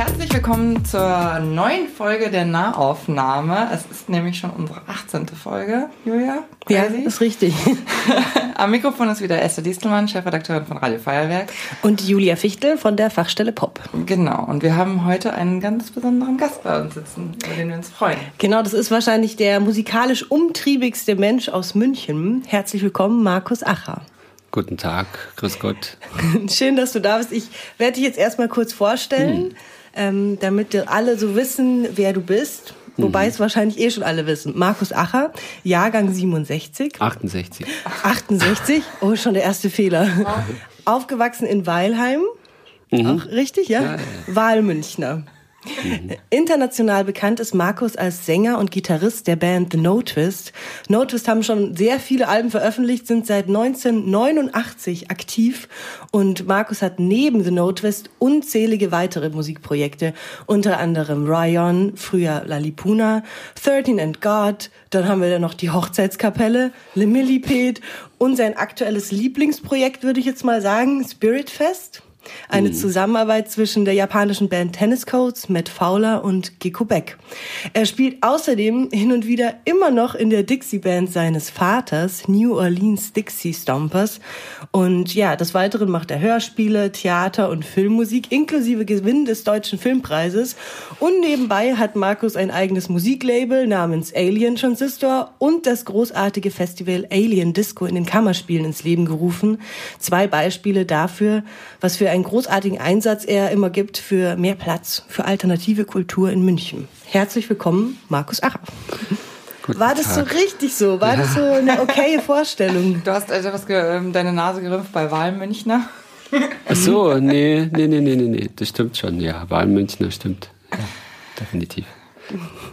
Herzlich willkommen zur neuen Folge der Nahaufnahme. Es ist nämlich schon unsere 18. Folge, Julia. Crazy. Ja, ist richtig. Am Mikrofon ist wieder Esther Distelmann, Chefredakteurin von Radio Feuerwerk. Und Julia Fichtel von der Fachstelle Pop. Genau. Und wir haben heute einen ganz besonderen Gast bei uns sitzen, über den wir uns freuen. Genau, das ist wahrscheinlich der musikalisch umtriebigste Mensch aus München. Herzlich willkommen, Markus Acher. Guten Tag, grüß Gott. Schön, dass du da bist. Ich werde dich jetzt erstmal kurz vorstellen. Hm ähm, damit alle so wissen, wer du bist. Wobei mhm. es wahrscheinlich eh schon alle wissen. Markus Acher, Jahrgang 67. 68. 68? Oh, schon der erste Fehler. Aufgewachsen in Weilheim. Mhm. Auch richtig, ja? ja, ja. Wahlmünchner. Mhm. International bekannt ist Markus als Sänger und Gitarrist der Band The No Twist. No Twist haben schon sehr viele Alben veröffentlicht, sind seit 1989 aktiv und Markus hat neben The No Twist unzählige weitere Musikprojekte, unter anderem Ryan, früher Lalipuna, 13 and God, dann haben wir da noch die Hochzeitskapelle, Le Millipede und sein aktuelles Lieblingsprojekt, würde ich jetzt mal sagen, Spirit Fest. Eine mhm. Zusammenarbeit zwischen der japanischen Band Tennis Coats, Matt Fowler und Gecko Beck. Er spielt außerdem hin und wieder immer noch in der Dixie-Band seines Vaters, New Orleans Dixie Stompers. Und ja, des Weiteren macht er Hörspiele, Theater und Filmmusik, inklusive Gewinn des Deutschen Filmpreises. Und nebenbei hat Markus ein eigenes Musiklabel namens Alien Transistor und das großartige Festival Alien Disco in den Kammerspielen ins Leben gerufen. Zwei Beispiele dafür, was für einen großartigen Einsatz er immer gibt für mehr Platz für alternative Kultur in München. Herzlich willkommen, Markus Acher. Guten War das Tag. so richtig so? War ja. das so eine okaye Vorstellung? Du hast also was ähm, deine Nase gerümpft bei Wahlmünchner? Ach so, nee, nee, nee, nee, nee, das stimmt schon, ja. Wahlmünchner stimmt. Ja, definitiv.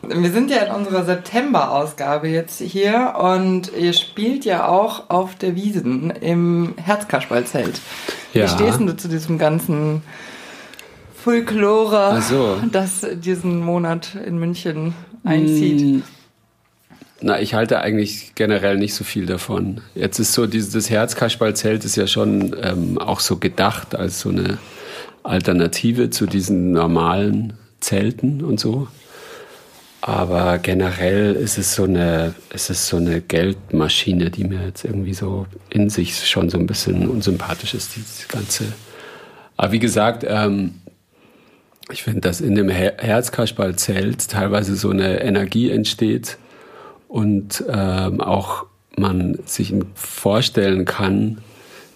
Wir sind ja in unserer September-Ausgabe jetzt hier und ihr spielt ja auch auf der Wiesen im Herzkasperlzelt. Ja. Wie stehst du zu diesem ganzen Folklore, so. das diesen Monat in München einzieht? Hm. Na, ich halte eigentlich generell nicht so viel davon. Jetzt ist so, dieses Herzkasperlzelt ist ja schon ähm, auch so gedacht als so eine Alternative zu diesen normalen Zelten und so. Aber generell ist es so eine, ist es so eine Geldmaschine, die mir jetzt irgendwie so in sich schon so ein bisschen unsympathisch ist, dieses ganze. Aber wie gesagt, ähm, ich finde, dass in dem Her Herzkasperl-Zelt teilweise so eine Energie entsteht und ähm, auch man sich vorstellen kann,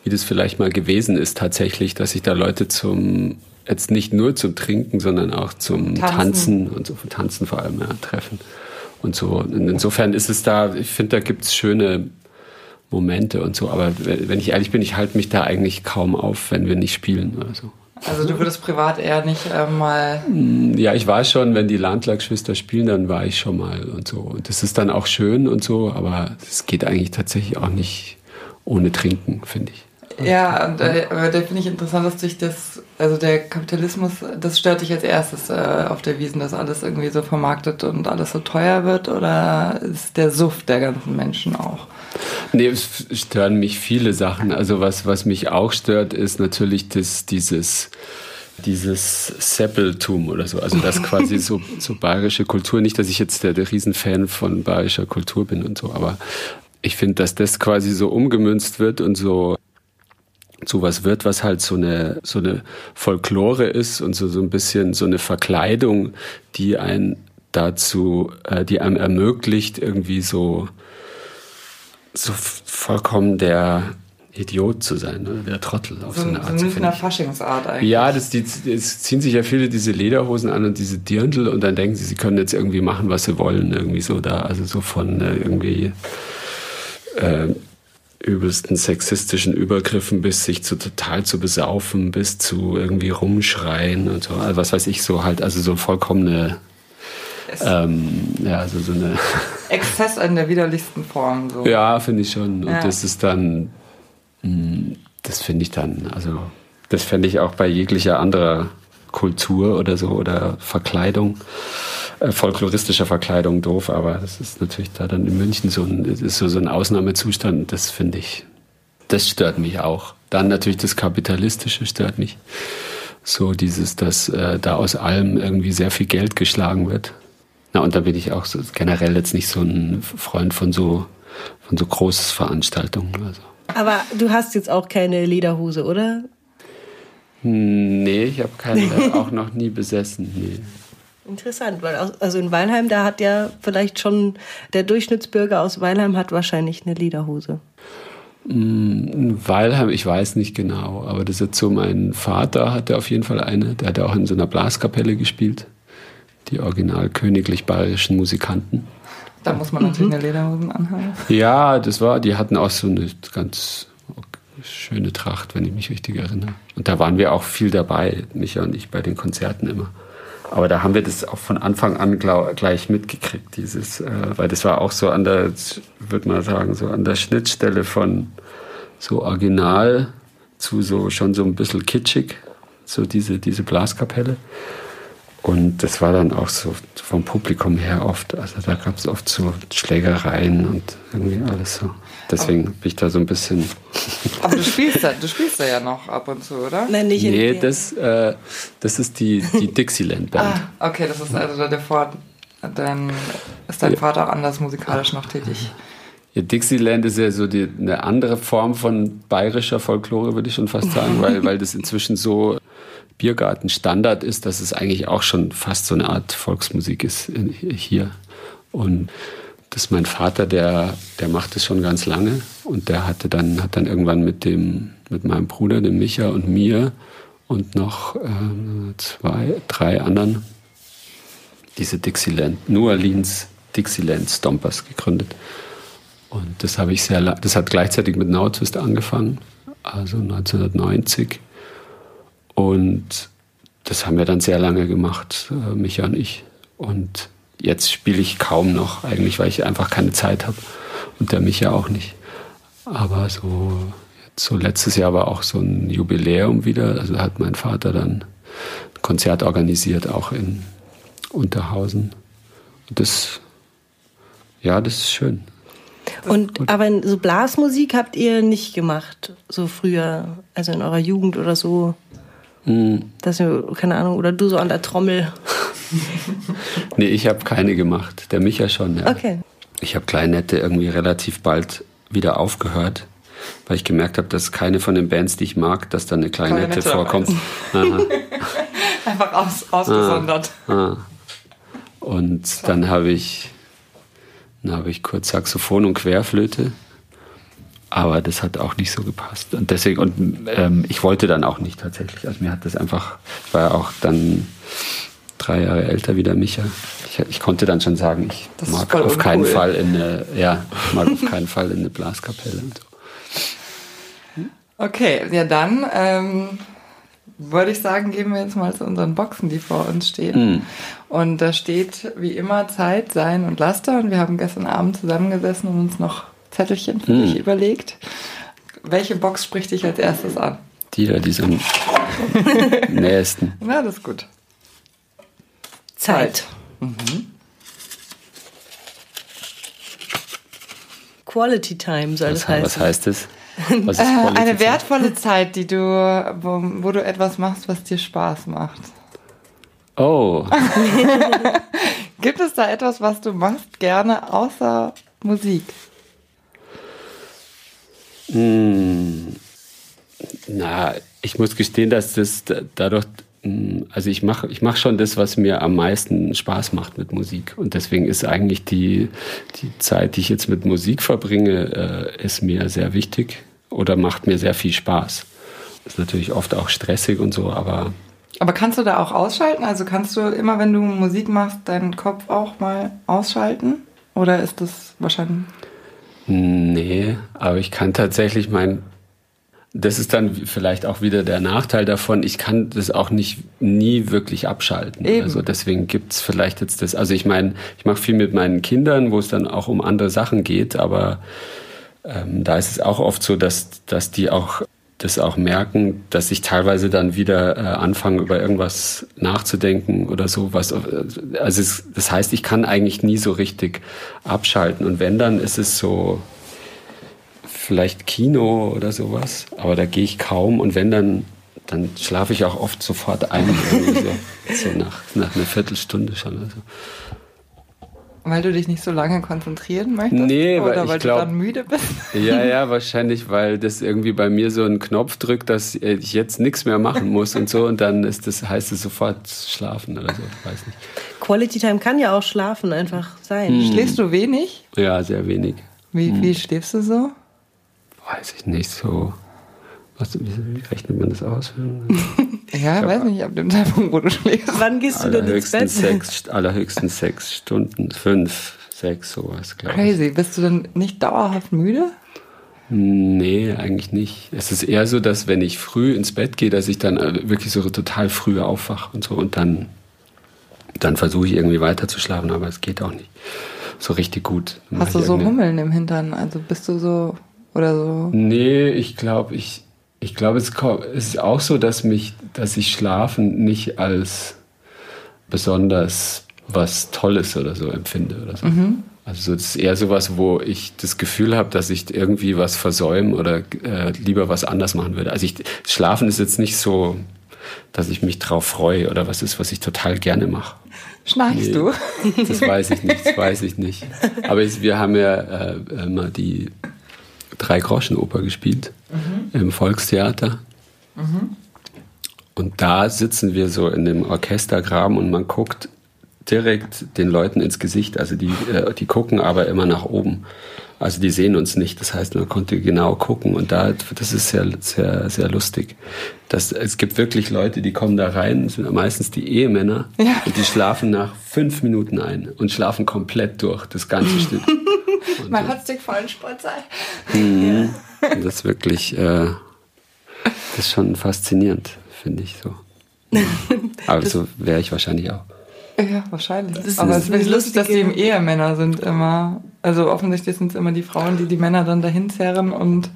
wie das vielleicht mal gewesen ist tatsächlich, dass sich da Leute zum jetzt nicht nur zum Trinken, sondern auch zum Tanzen, Tanzen und so Tanzen vor allem ja, treffen und so. Und insofern ist es da, ich finde, da gibt es schöne Momente und so, aber wenn ich ehrlich bin, ich halte mich da eigentlich kaum auf, wenn wir nicht spielen oder so. Also du würdest privat eher nicht äh, mal. Mm, ja, ich war schon, wenn die Landlagsschwester spielen, dann war ich schon mal und so. Und das ist dann auch schön und so, aber es geht eigentlich tatsächlich auch nicht ohne Trinken, finde ich. Ja, und, äh, aber da finde ich interessant, dass durch das, also der Kapitalismus, das stört dich als erstes äh, auf der Wiesen, dass alles irgendwie so vermarktet und alles so teuer wird oder ist der Suff der ganzen Menschen auch? Nee, es stören mich viele Sachen. Also was, was mich auch stört, ist natürlich das, dieses, dieses Seppeltum oder so. Also das quasi so, so bayerische Kultur. Nicht, dass ich jetzt der, der Riesenfan von bayerischer Kultur bin und so, aber ich finde, dass das quasi so umgemünzt wird und so zu was wird, was halt so eine, so eine Folklore ist und so, so ein bisschen so eine Verkleidung, die ein dazu, äh, die einem ermöglicht, irgendwie so, so vollkommen der Idiot zu sein, ne? der Trottel auf so, so eine Art. So eine Faschingsart eigentlich. Ja, das, die, das ziehen sich ja viele diese Lederhosen an und diese Dirndl und dann denken sie, sie können jetzt irgendwie machen, was sie wollen, irgendwie so da, also so von äh, irgendwie äh, übelsten sexistischen Übergriffen bis sich zu total zu besaufen, bis zu irgendwie rumschreien und so. Also was weiß ich so halt, also so vollkommene ähm, ja, also so eine. Exzess in der widerlichsten Form. So. Ja, finde ich schon. Und Ja. das ist dann, mh, das finde ich dann, also das fände ich auch bei jeglicher anderer Kultur oder so oder Verkleidung, folkloristischer Verkleidung doof, aber das ist natürlich da dann in München so ein, so, so ein Ausnahmezustand, das finde ich, das stört mich auch. Dann natürlich das Kapitalistische stört mich. So dieses, dass äh, da aus allem irgendwie sehr viel Geld geschlagen wird. Na, und da bin ich auch so generell jetzt nicht so ein Freund von so, von so Großveranstaltungen. Also. Aber du hast jetzt auch keine Lederhose, oder? Hm, Nee, ich habe keine auch noch nie besessen. Nee. Interessant, weil aus- also in Weilheim, da hat ja vielleicht schon der Durchschnittsbürger aus Weilheim hat wahrscheinlich eine Lederhose. In Weilheim, ich weiß nicht genau, aber das ist jetzt so, mein Vater hatte auf jeden Fall eine, der hat auch in so einer Blaskapelle gespielt. Die original königlich bayerischen Musikanten. Da muss man natürlich eine Lederhosen anhaben. Ja, das war, die hatten auch so eine ganz schöne Tracht, wenn ich mich richtig erinnere. Und da waren wir auch viel dabei, Micha und ich, bei den Konzerten immer. Aber da haben wir das auch von Anfang an gleich mitgekriegt, dieses, äh, weil das war auch so an der, würde man sagen, so an der Schnittstelle von so original zu so schon so ein bisschen kitschig, so diese, diese Blaskapelle. Und das war dann auch so vom Publikum her oft, also da gab es oft so Schlägereien und irgendwie alles so. Deswegen bin ich da so ein bisschen. Aber du spielst da, du spielst da ja noch ab und zu, oder? Nein, nicht in Nee, der- das, äh, das ist die, die Dixieland Band. Ah, okay, das ist also der Vor dann ist dein Ja. Vater auch anders musikalisch noch tätig. Ja, Dixieland ist ja so die, eine andere Form von bayerischer Folklore, würde ich schon fast sagen, weil, weil das inzwischen so Biergarten-Standard ist, dass es eigentlich auch schon fast so eine Art Volksmusik ist in, hier. Und das ist mein Vater, der, der macht es schon ganz lange und der hatte dann, hat dann irgendwann mit dem, mit meinem Bruder, dem Micha und mir und noch ähm, zwei, drei anderen diese Dixieland, New Orleans Dixieland Stompers gegründet. Und das habe ich sehr, das hat gleichzeitig mit Now angefangen, also 1990. Und das haben wir dann sehr lange gemacht, äh, Micha und ich. Und jetzt spiele ich kaum noch, eigentlich, weil ich einfach keine Zeit habe. Und der Micha auch nicht. Aber so, so letztes Jahr war auch so ein Jubiläum wieder. Also da hat mein Vater dann ein Konzert organisiert, auch in Unterhausen. Und das, ja, das ist schön. Und aber in so Blasmusik habt ihr nicht gemacht, so früher, also in eurer Jugend oder so. Hm. Dass ihr, keine Ahnung, oder du so an der Trommel. Nee, ich habe keine gemacht. Der Micha schon, ja. Okay. Ich habe Kleinette irgendwie relativ bald wieder aufgehört, weil ich gemerkt habe, dass keine von den Bands, die ich mag, dass da eine Kleinette Klarinette dabei vorkommt. Einfach aus, ausgesondert. Ah. Und dann habe ich, dann habe ich kurz Saxophon und Querflöte. Aber das hat auch nicht so gepasst. Und deswegen, und ähm, ich wollte dann auch nicht tatsächlich. Also mir hat das einfach, ich war ja auch dann drei Jahre älter wie der Micha. Ich, ich konnte dann schon sagen, ich Das mag auf keinen. Fall in eine, ja, ich mag auf keinen Fall in eine Blaskapelle und so. Okay, ja dann ähm, würde ich sagen, gehen wir jetzt mal zu unseren Boxen, die vor uns stehen. Und da steht wie immer Zeit, Sein und Laster. Und wir haben gestern Abend zusammengesessen und uns noch Zettelchen für dich überlegt. Welche Box spricht dich als erstes an? Die da, die so am nächsten. Na, das ist gut. Zeit. Quality Time soll das Was, heißen. was heißt? Was ist Äh, eine wertvolle Zeit, die du, wo, wo du etwas machst, was dir Spaß macht. Oh, Gibt es da etwas, was du machst gerne außer Musik? Hm, na, ich muss gestehen, dass das da- dadurch, also ich mache ich mach schon das, was mir am meisten Spaß macht mit Musik. Und deswegen ist eigentlich die, die Zeit, die ich jetzt mit Musik verbringe, äh, ist mir sehr wichtig oder macht mir sehr viel Spaß. Ist natürlich oft auch stressig und so, aber Aber kannst du da auch ausschalten? Also kannst du immer, wenn du Musik machst, deinen Kopf auch mal ausschalten? Oder ist das wahrscheinlich. Nee, aber ich kann tatsächlich mein. Das ist dann vielleicht auch wieder der Nachteil davon. Ich kann das auch nicht nie wirklich abschalten. Eben. Also deswegen gibt's vielleicht jetzt das. Also ich meine, ich mache viel mit meinen Kindern, wo es dann auch um andere Sachen geht, aber ähm, da ist es auch oft so, dass, dass die auch das auch merken, dass ich teilweise dann wieder äh, anfange, über irgendwas nachzudenken oder so. Was, äh, also es, das heißt, ich kann eigentlich nie so richtig abschalten. Und wenn, dann ist es so vielleicht Kino oder sowas. Aber da gehe ich kaum. Und wenn, dann, dann schlafe ich auch oft sofort ein. so, so nach, nach einer Viertelstunde schon. Also. Weil du dich nicht so lange konzentrieren möchtest? Nee, Oder weil, weil ich glaub, du dann müde bist? Ja, ja, wahrscheinlich, weil das irgendwie bei mir so einen Knopf drückt, dass ich jetzt nichts mehr machen muss und so. Und dann ist das, heißt es sofort schlafen oder so. Ich weiß nicht. Quality Time kann ja auch schlafen einfach sein. Hm. Schläfst du wenig? Ja, sehr wenig. Wie hm. viel schläfst du so? Weiß ich nicht, so was, wie rechnet man das aus? ja, ich weiß nicht, ab dem Zeitpunkt, wo du schläfst. Wann gehst du denn ins Bett? Sechs, allerhöchstens sechs Stunden, fünf, sechs, sowas, glaube ich. Crazy. Bist du denn nicht dauerhaft müde? Nee, eigentlich nicht. Es ist eher so, dass wenn ich früh ins Bett gehe, dass ich dann äh, wirklich so total früh aufwache und so und dann, dann versuche ich irgendwie weiter zu schlafen, aber es geht auch nicht so richtig gut. Hast du so Hummeln im Hintern? Also bist du so oder so? Nee, ich glaube, ich, ich glaube, es ist auch so, dass mich, dass ich Schlafen nicht als besonders was Tolles oder so empfinde oder so. Mhm. Also das ist eher sowas, wo ich das Gefühl habe, dass ich irgendwie was versäume oder äh, lieber was anders machen würde. Also ich, Schlafen ist jetzt nicht so, dass ich mich drauf freue oder was ist, was ich total gerne mache. Schnarchst nee, du? Das weiß ich nicht, das weiß ich nicht. Aber ich, wir haben ja äh, immer die Drei-Groschen-Oper gespielt mhm. im Volkstheater. Mhm. Und da sitzen wir so in dem Orchestergraben und man guckt direkt den Leuten ins Gesicht. Also die, äh, die gucken aber immer nach oben. Also die sehen uns nicht. Das heißt, man konnte genau gucken. Und da, das ist sehr, sehr, sehr lustig. Das, es gibt wirklich Leute, die kommen da rein, sind meistens die Ehemänner. Ja. Und die schlafen nach fünf Minuten ein und schlafen komplett durch, das ganze Stück. Man hat sich vollen sein. Mhm. Das ist wirklich, äh, das ist schon faszinierend, finde ich so. Aber so wäre ich wahrscheinlich auch. Ja, wahrscheinlich. Das Aber es ist lustig, dass die eben Ehemänner sind immer. Also offensichtlich sind es immer die Frauen, die die Männer dann dahin zerren und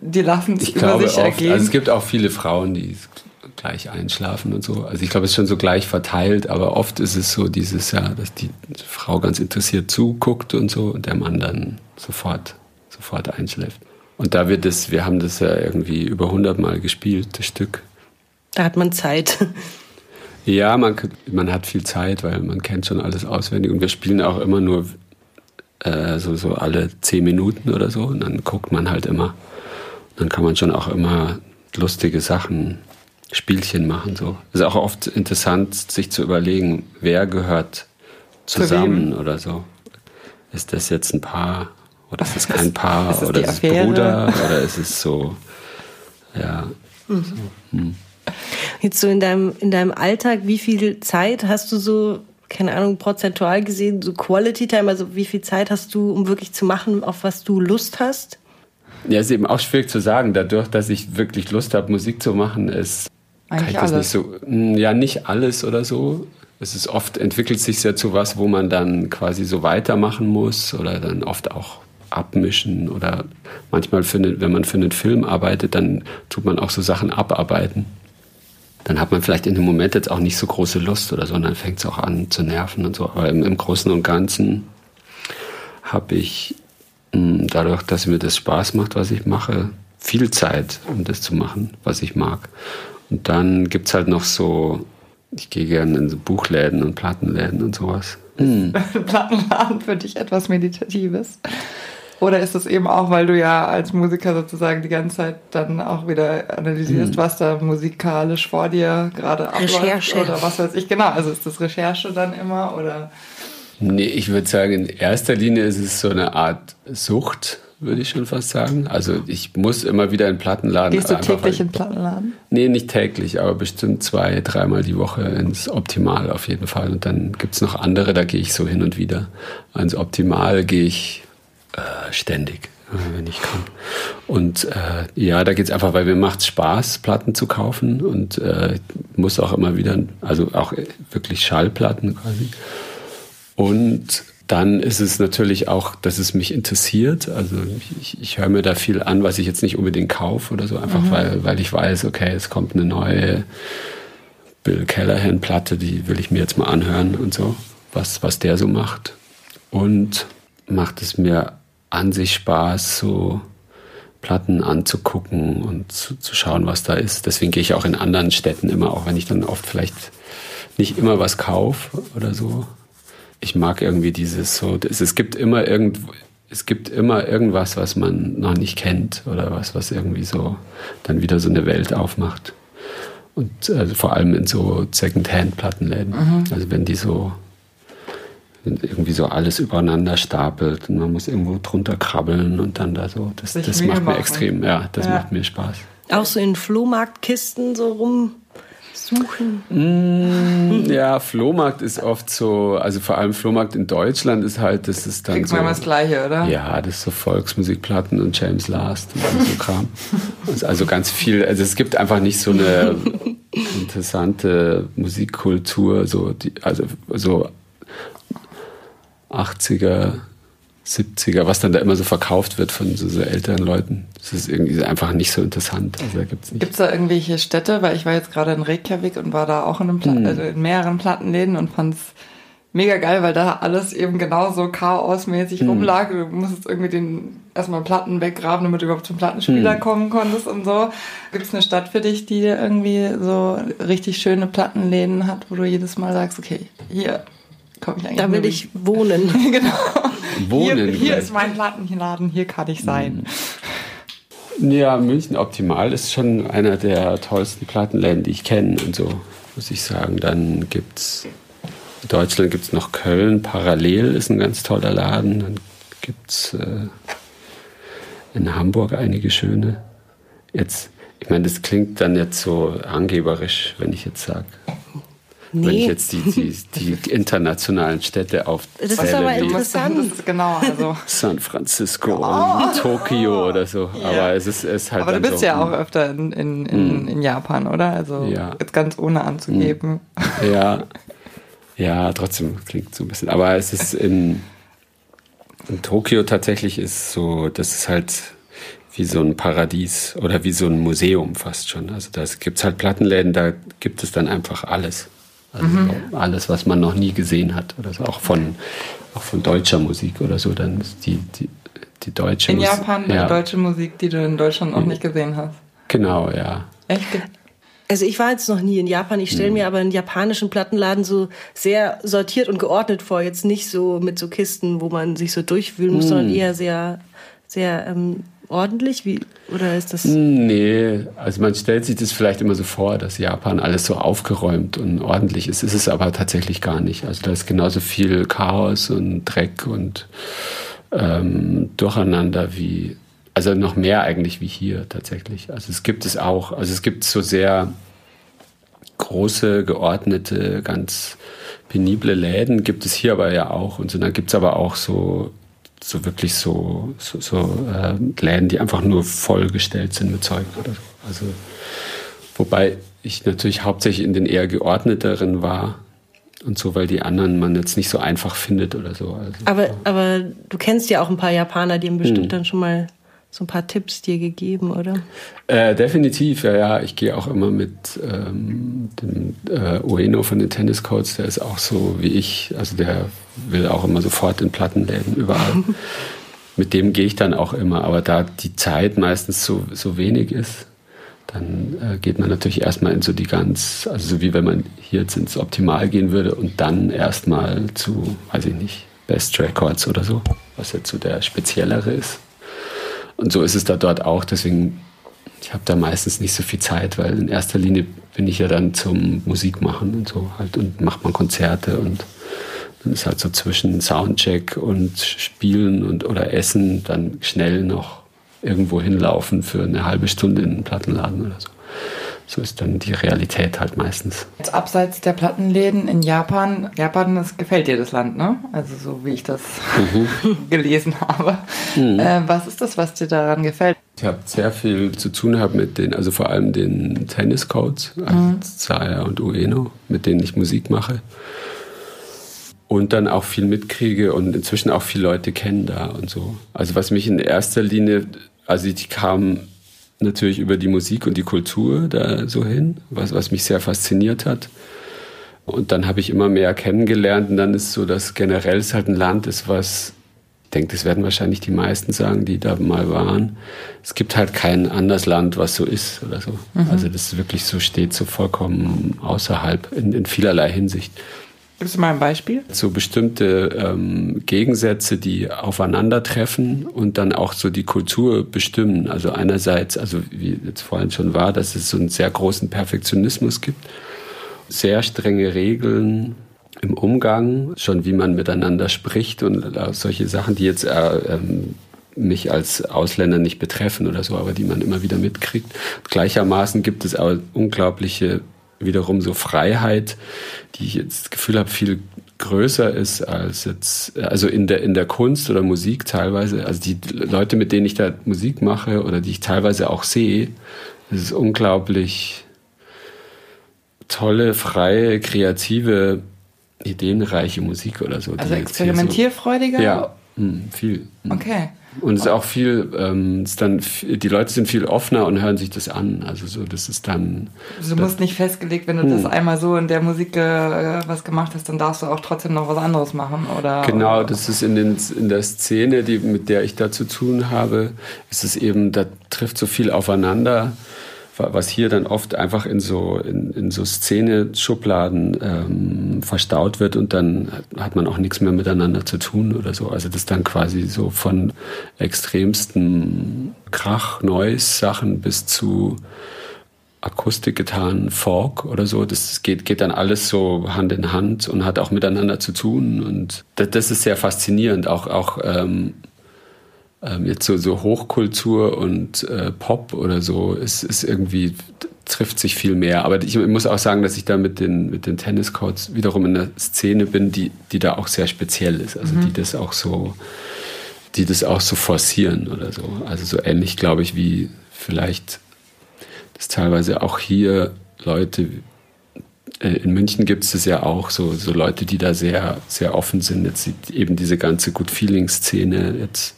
die lassen es über sich ergehen. Also es gibt auch viele Frauen, die gleich einschlafen und so. Also ich glaube, es ist schon so gleich verteilt, aber oft ist es so dieses, ja, dass die Frau ganz interessiert zuguckt und so und der Mann dann sofort, sofort einschläft. Und da wird es, wir haben das ja irgendwie über 100 Mal gespielt, das Stück. Da hat man Zeit. Ja, man, man hat viel Zeit, weil man kennt schon alles auswendig und wir spielen auch immer nur äh, so, so alle zehn Minuten oder so und dann guckt man halt immer. Dann kann man schon auch immer lustige Sachen Spielchen machen. So. Es ist auch oft interessant, sich zu überlegen, wer gehört zusammen oder so. Ist das jetzt ein Paar oder ist es kein Paar ist oder ist es Bruder oder ist es so, ja. Mhm. So, hm. Jetzt so in deinem, in deinem Alltag, wie viel Zeit hast du so, keine Ahnung, prozentual gesehen, so Quality Time, also wie viel Zeit hast du, um wirklich zu machen, auf was du Lust hast? Ja, ist eben auch schwierig zu sagen. Dadurch, dass ich wirklich Lust habe, Musik zu machen, ist eigentlich kann ich alles. das nicht so. Hm, ja, nicht alles oder so. Es ist oft entwickelt sich ja zu was, wo man dann quasi so weitermachen muss oder dann oft auch abmischen oder manchmal, für eine, wenn man für einen Film arbeitet, dann tut man auch so Sachen abarbeiten. Dann hat man vielleicht in dem Moment jetzt auch nicht so große Lust oder so, und dann fängt es auch an zu nerven und so. Aber im, im Großen und Ganzen habe ich hm, dadurch, dass mir das Spaß macht, was ich mache, viel Zeit, um das zu machen, was ich mag. Und dann gibt es halt noch so, ich gehe gerne in so Buchläden und Plattenläden und sowas. Mhm. Plattenladen für dich etwas Meditatives? Oder ist es eben auch, weil du ja als Musiker sozusagen die ganze Zeit dann auch wieder analysierst, mhm. was da musikalisch vor dir gerade abläuft? Recherche. Oder was weiß ich, genau. Also ist das Recherche dann immer oder? Nee, ich würde sagen, in erster Linie ist es so eine Art Sucht würde ich schon fast sagen. Also ich muss immer wieder in den Plattenladen. Gehst du täglich in den Plattenladen? Nee, nicht täglich, aber bestimmt zwei, dreimal die Woche ins Optimal auf jeden Fall. Und dann gibt es noch andere, da gehe ich so hin und wieder. Ans Optimal gehe ich äh, ständig. wenn ich kann. Und äh, ja, da geht es einfach, weil mir macht Spaß, Platten zu kaufen und äh, muss auch immer wieder, also auch wirklich Schallplatten quasi. Und dann ist es natürlich auch, dass es mich interessiert. Also ich, ich höre mir da viel an, was ich jetzt nicht unbedingt kaufe oder so, einfach mhm. weil, weil ich weiß, okay, es kommt eine neue Bill Callahan-Platte, die will ich mir jetzt mal anhören und so, was, was der so macht. Und macht es mir an sich Spaß, so Platten anzugucken und zu, zu schauen, was da ist. Deswegen gehe ich auch in anderen Städten immer, auch wenn ich dann oft vielleicht nicht immer was kaufe oder so. Ich mag irgendwie dieses so, es, es gibt immer irgend, es gibt immer irgendwas, was man noch nicht kennt oder was, was irgendwie so dann wieder so eine Welt aufmacht. Und also vor allem in so Second-Hand-Plattenläden. Mhm. Also wenn die so irgendwie so alles übereinander stapelt und man muss irgendwo drunter krabbeln und dann da so. Das, das macht mir extrem, ja, das ja. macht mir Spaß. Auch so in Flohmarktkisten so rum suchen? Mm, ja, Flohmarkt ist oft so, also vor allem Flohmarkt in Deutschland ist halt, das ist dann Kriegt so. man das Gleiche, oder? Ja, das ist so Volksmusikplatten und James Last und so Kram. also ganz viel, also es gibt einfach nicht so eine interessante Musikkultur, so die, also so 80er, 70er, was dann da immer so verkauft wird von so, so älteren Leuten. Das ist irgendwie einfach nicht so interessant. Also nicht. Gibt's da irgendwelche Städte? Weil ich war jetzt gerade in Reykjavik und war da auch in, einem Pla hm. also in mehreren Plattenläden und fand's mega geil, weil da alles eben genauso chaosmäßig hm. rumlag. Du musstest irgendwie den erstmal Platten weggraben, damit du überhaupt zum Plattenspieler hm. kommen konntest und so. Gibt's eine Stadt für dich, die irgendwie so richtig schöne Plattenläden hat, wo du jedes Mal sagst, okay, hier komme ich eigentlich. Da will ich wohnen. genau. Wohnen. Hier, hier ist mein Plattenladen, hier kann ich sein. Ja, München Optimal ist schon einer der tollsten Plattenläden, die ich kenne und so, muss ich sagen. Dann gibt es in Deutschland gibt es noch Köln, Parallel ist ein ganz toller Laden. Dann gibt es äh, in Hamburg einige schöne. Jetzt, ich meine, das klingt dann jetzt so angeberisch, wenn ich jetzt sage, Nee. Wenn ich jetzt die, die, die internationalen Städte aufzähle. Das ist aber interessant. Genau, also. San Francisco oh. und Tokio oder so. Ja. Aber es ist, es ist halt. Aber du bist so, ja auch öfter in, in, in, mm. in, Japan, oder? Also ja. jetzt ganz ohne anzugeben. Mm. Ja. Ja, trotzdem klingt so ein bisschen. Aber es ist in, in Tokio tatsächlich ist so, das ist halt wie so ein Paradies oder wie so ein Museum fast schon. Also da gibt es halt Plattenläden, da gibt es dann einfach alles. Also mhm. alles, was man noch nie gesehen hat oder so, auch von, auch von deutscher Musik oder so, dann ist die, die, die deutsche In Musik. In Japan ja. deutsche Musik, die du in Deutschland noch nicht gesehen hast. Genau, ja. Echt? Also ich war jetzt noch nie in Japan. Ich stelle mir aber einen japanischen Plattenladen so sehr sortiert und geordnet vor. Jetzt nicht so mit so Kisten, wo man sich so durchwühlen muss, mm. sondern eher sehr, sehr ähm, ordentlich? Wie, oder ist das? Nee, also man stellt sich das vielleicht immer so vor, dass Japan alles so aufgeräumt und ordentlich ist. Ist es aber tatsächlich gar nicht. Also da ist genauso viel Chaos und Dreck und ähm, Durcheinander wie, also noch mehr eigentlich wie hier tatsächlich. Also es gibt es auch. Also es gibt so sehr große, geordnete, ganz penible Läden gibt es hier aber ja auch. Und so, dann gibt es aber auch so so wirklich so, so, so äh, Läden, die einfach nur vollgestellt sind mit Zeug oder so. Also, wobei ich natürlich hauptsächlich in den eher geordneteren war und so, weil die anderen man jetzt nicht so einfach findet oder so. Also, aber, aber du kennst ja auch ein paar Japaner, die haben bestimmt hm. dann schon mal so ein paar Tipps dir gegeben, oder? Äh, definitiv, ja, ja. Ich gehe auch immer mit ähm, dem äh, Ueno von den Tennis Codes, der ist auch so wie ich, also der will auch immer sofort in Plattenläden überall. mit dem gehe ich dann auch immer, aber da die Zeit meistens so, so wenig ist, dann äh, geht man natürlich erstmal in so die ganz, also so wie wenn man hier jetzt ins Optimal gehen würde und dann erstmal zu, weiß ich nicht, Best Records oder so, was jetzt so der speziellere ist. Und so ist es da dort auch. Deswegen, ich habe da meistens nicht so viel Zeit, weil in erster Linie bin ich ja dann zum Musikmachen und so halt und macht man Konzerte und dann ist halt so zwischen Soundcheck und Spielen und oder Essen dann schnell noch irgendwo hinlaufen für eine halbe Stunde in einen Plattenladen oder so. So ist dann die Realität halt meistens. Jetzt abseits der Plattenläden in Japan, Japan, das gefällt dir das Land, ne? Also so wie ich das mhm. gelesen habe. Mhm. Äh, was ist das, was dir daran gefällt? Ich habe sehr viel zu tun habe mit den, also vor allem den Tenniscodes, also mhm. Zaya und Ueno, mit denen ich Musik mache. Und dann auch viel mitkriege und inzwischen auch viele Leute kennen da und so. Also was mich in erster Linie, also ich kam natürlich über die Musik und die Kultur da so hin, was, was mich sehr fasziniert hat. Und dann habe ich immer mehr kennengelernt und dann ist so, dass generell es halt ein Land ist, was, ich denke, das werden wahrscheinlich die meisten sagen, die da mal waren. Es gibt halt kein anderes Land, was so ist oder so. Mhm. Also das wirklich so steht, so vollkommen außerhalb in, in vielerlei Hinsicht. Gibst du mal ein Beispiel? So bestimmte ähm, Gegensätze, die aufeinandertreffen und dann auch so die Kultur bestimmen. Also einerseits, also wie jetzt vorhin schon war, dass es so einen sehr großen Perfektionismus gibt, sehr strenge Regeln im Umgang, schon wie man miteinander spricht und solche Sachen, die jetzt äh, ähm, mich als Ausländer nicht betreffen oder so, aber die man immer wieder mitkriegt. Gleichermaßen gibt es auch unglaubliche wiederum so Freiheit, die ich jetzt das Gefühl habe, viel größer ist als jetzt, also in der, in der Kunst oder Musik teilweise. Also die Leute, mit denen ich da Musik mache oder die ich teilweise auch sehe, das ist unglaublich tolle, freie, kreative, ideenreiche Musik oder so. Also experimentierfreudiger? So, ja, mh, hm, viel. Hm. Okay. Und es ist auch viel, ähm, ist dann, die Leute sind viel offener und hören sich das an. Also so, das ist dann. Also du musst nicht festgelegt, wenn du hm. das einmal so in der Musik äh, was gemacht hast, dann darfst du auch trotzdem noch was anderes machen, oder? Genau, das ist in, den, in der Szene, die, mit der ich da zu tun habe, ist es eben, da trifft so viel aufeinander was hier dann oft einfach in so, in, in so Szene-Schubladen ähm, verstaut wird und dann hat man auch nichts mehr miteinander zu tun oder so. Also das dann quasi so von extremsten Krach, Noise-Sachen bis zu Akustikgitarren, Folk oder so. Das geht, geht dann alles so Hand in Hand und hat auch miteinander zu tun. Und das, das ist sehr faszinierend, auch, auch ähm, ähm, jetzt so, so Hochkultur und äh, Pop oder so ist, ist irgendwie trifft sich viel mehr. Aber ich muss auch sagen, dass ich da mit den, mit den Tenniscodes wiederum in der Szene bin, die, die da auch sehr speziell ist. Also mhm. die das auch so, die das auch so forcieren oder so. Also so ähnlich, glaube ich, wie vielleicht das teilweise auch hier Leute in München gibt es ja auch, so, so Leute, die da sehr, sehr offen sind. Jetzt eben diese ganze Good Feeling-Szene jetzt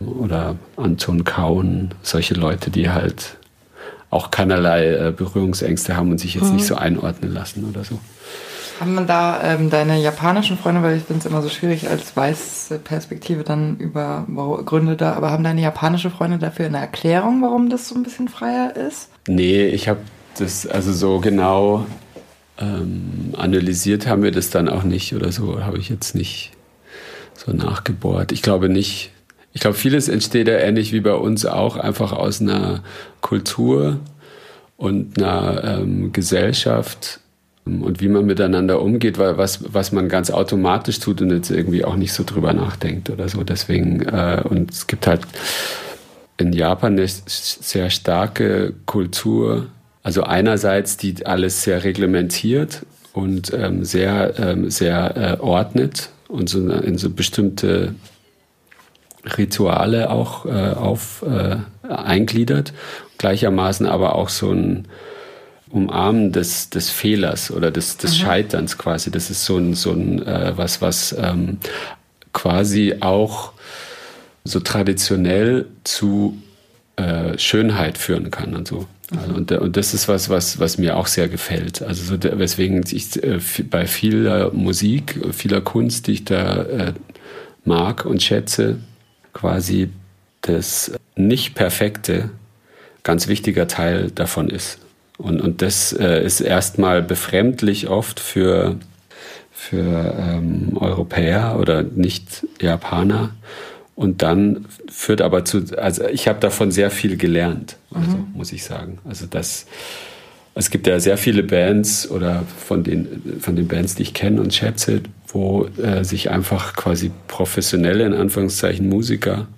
oder Anton Kauen, solche Leute, die halt auch keinerlei äh, Berührungsängste haben und sich jetzt mhm. nicht so einordnen lassen oder so. Haben man da ähm, deine japanischen Freunde, weil ich finde es immer so schwierig als weiße Perspektive dann über Gründe da, aber haben deine japanische Freunde dafür eine Erklärung, warum das so ein bisschen freier ist? Nee, ich habe das also so genau ähm, analysiert haben wir das dann auch nicht oder so, habe ich jetzt nicht so nachgebohrt. Ich glaube nicht. Ich glaube, vieles entsteht ja ähnlich wie bei uns auch einfach aus einer Kultur und einer ähm, Gesellschaft und wie man miteinander umgeht, weil was, was man ganz automatisch tut und jetzt irgendwie auch nicht so drüber nachdenkt oder so. Deswegen, äh, und es gibt halt in Japan eine sehr starke Kultur also einerseits, die alles sehr reglementiert und ähm, sehr, ähm, sehr äh, ordnet und so in so bestimmte Rituale auch äh, auf, äh, eingliedert, gleichermaßen aber auch so ein Umarmen des, des Fehlers oder des, des. Scheiterns quasi. Das ist so ein, so ein äh, was, was ähm, quasi auch so traditionell zu äh, Schönheit führen kann und so. Also und, und das ist was, was, was mir auch sehr gefällt. Also so, weswegen ich äh, bei vieler Musik, vieler Kunst, die ich da äh, mag und schätze, quasi das Nicht-Perfekte ganz wichtiger Teil davon ist. Und, und das äh, ist erstmal befremdlich oft für, für ähm, Europäer oder Nicht-Japaner. Und dann führt aber zu, also ich habe davon sehr viel gelernt, also mhm. muss ich sagen. Also das, es gibt ja sehr viele Bands oder von den, von den Bands, die ich kenne und schätze, wo äh, sich einfach quasi professionelle, in Anführungszeichen, Musiker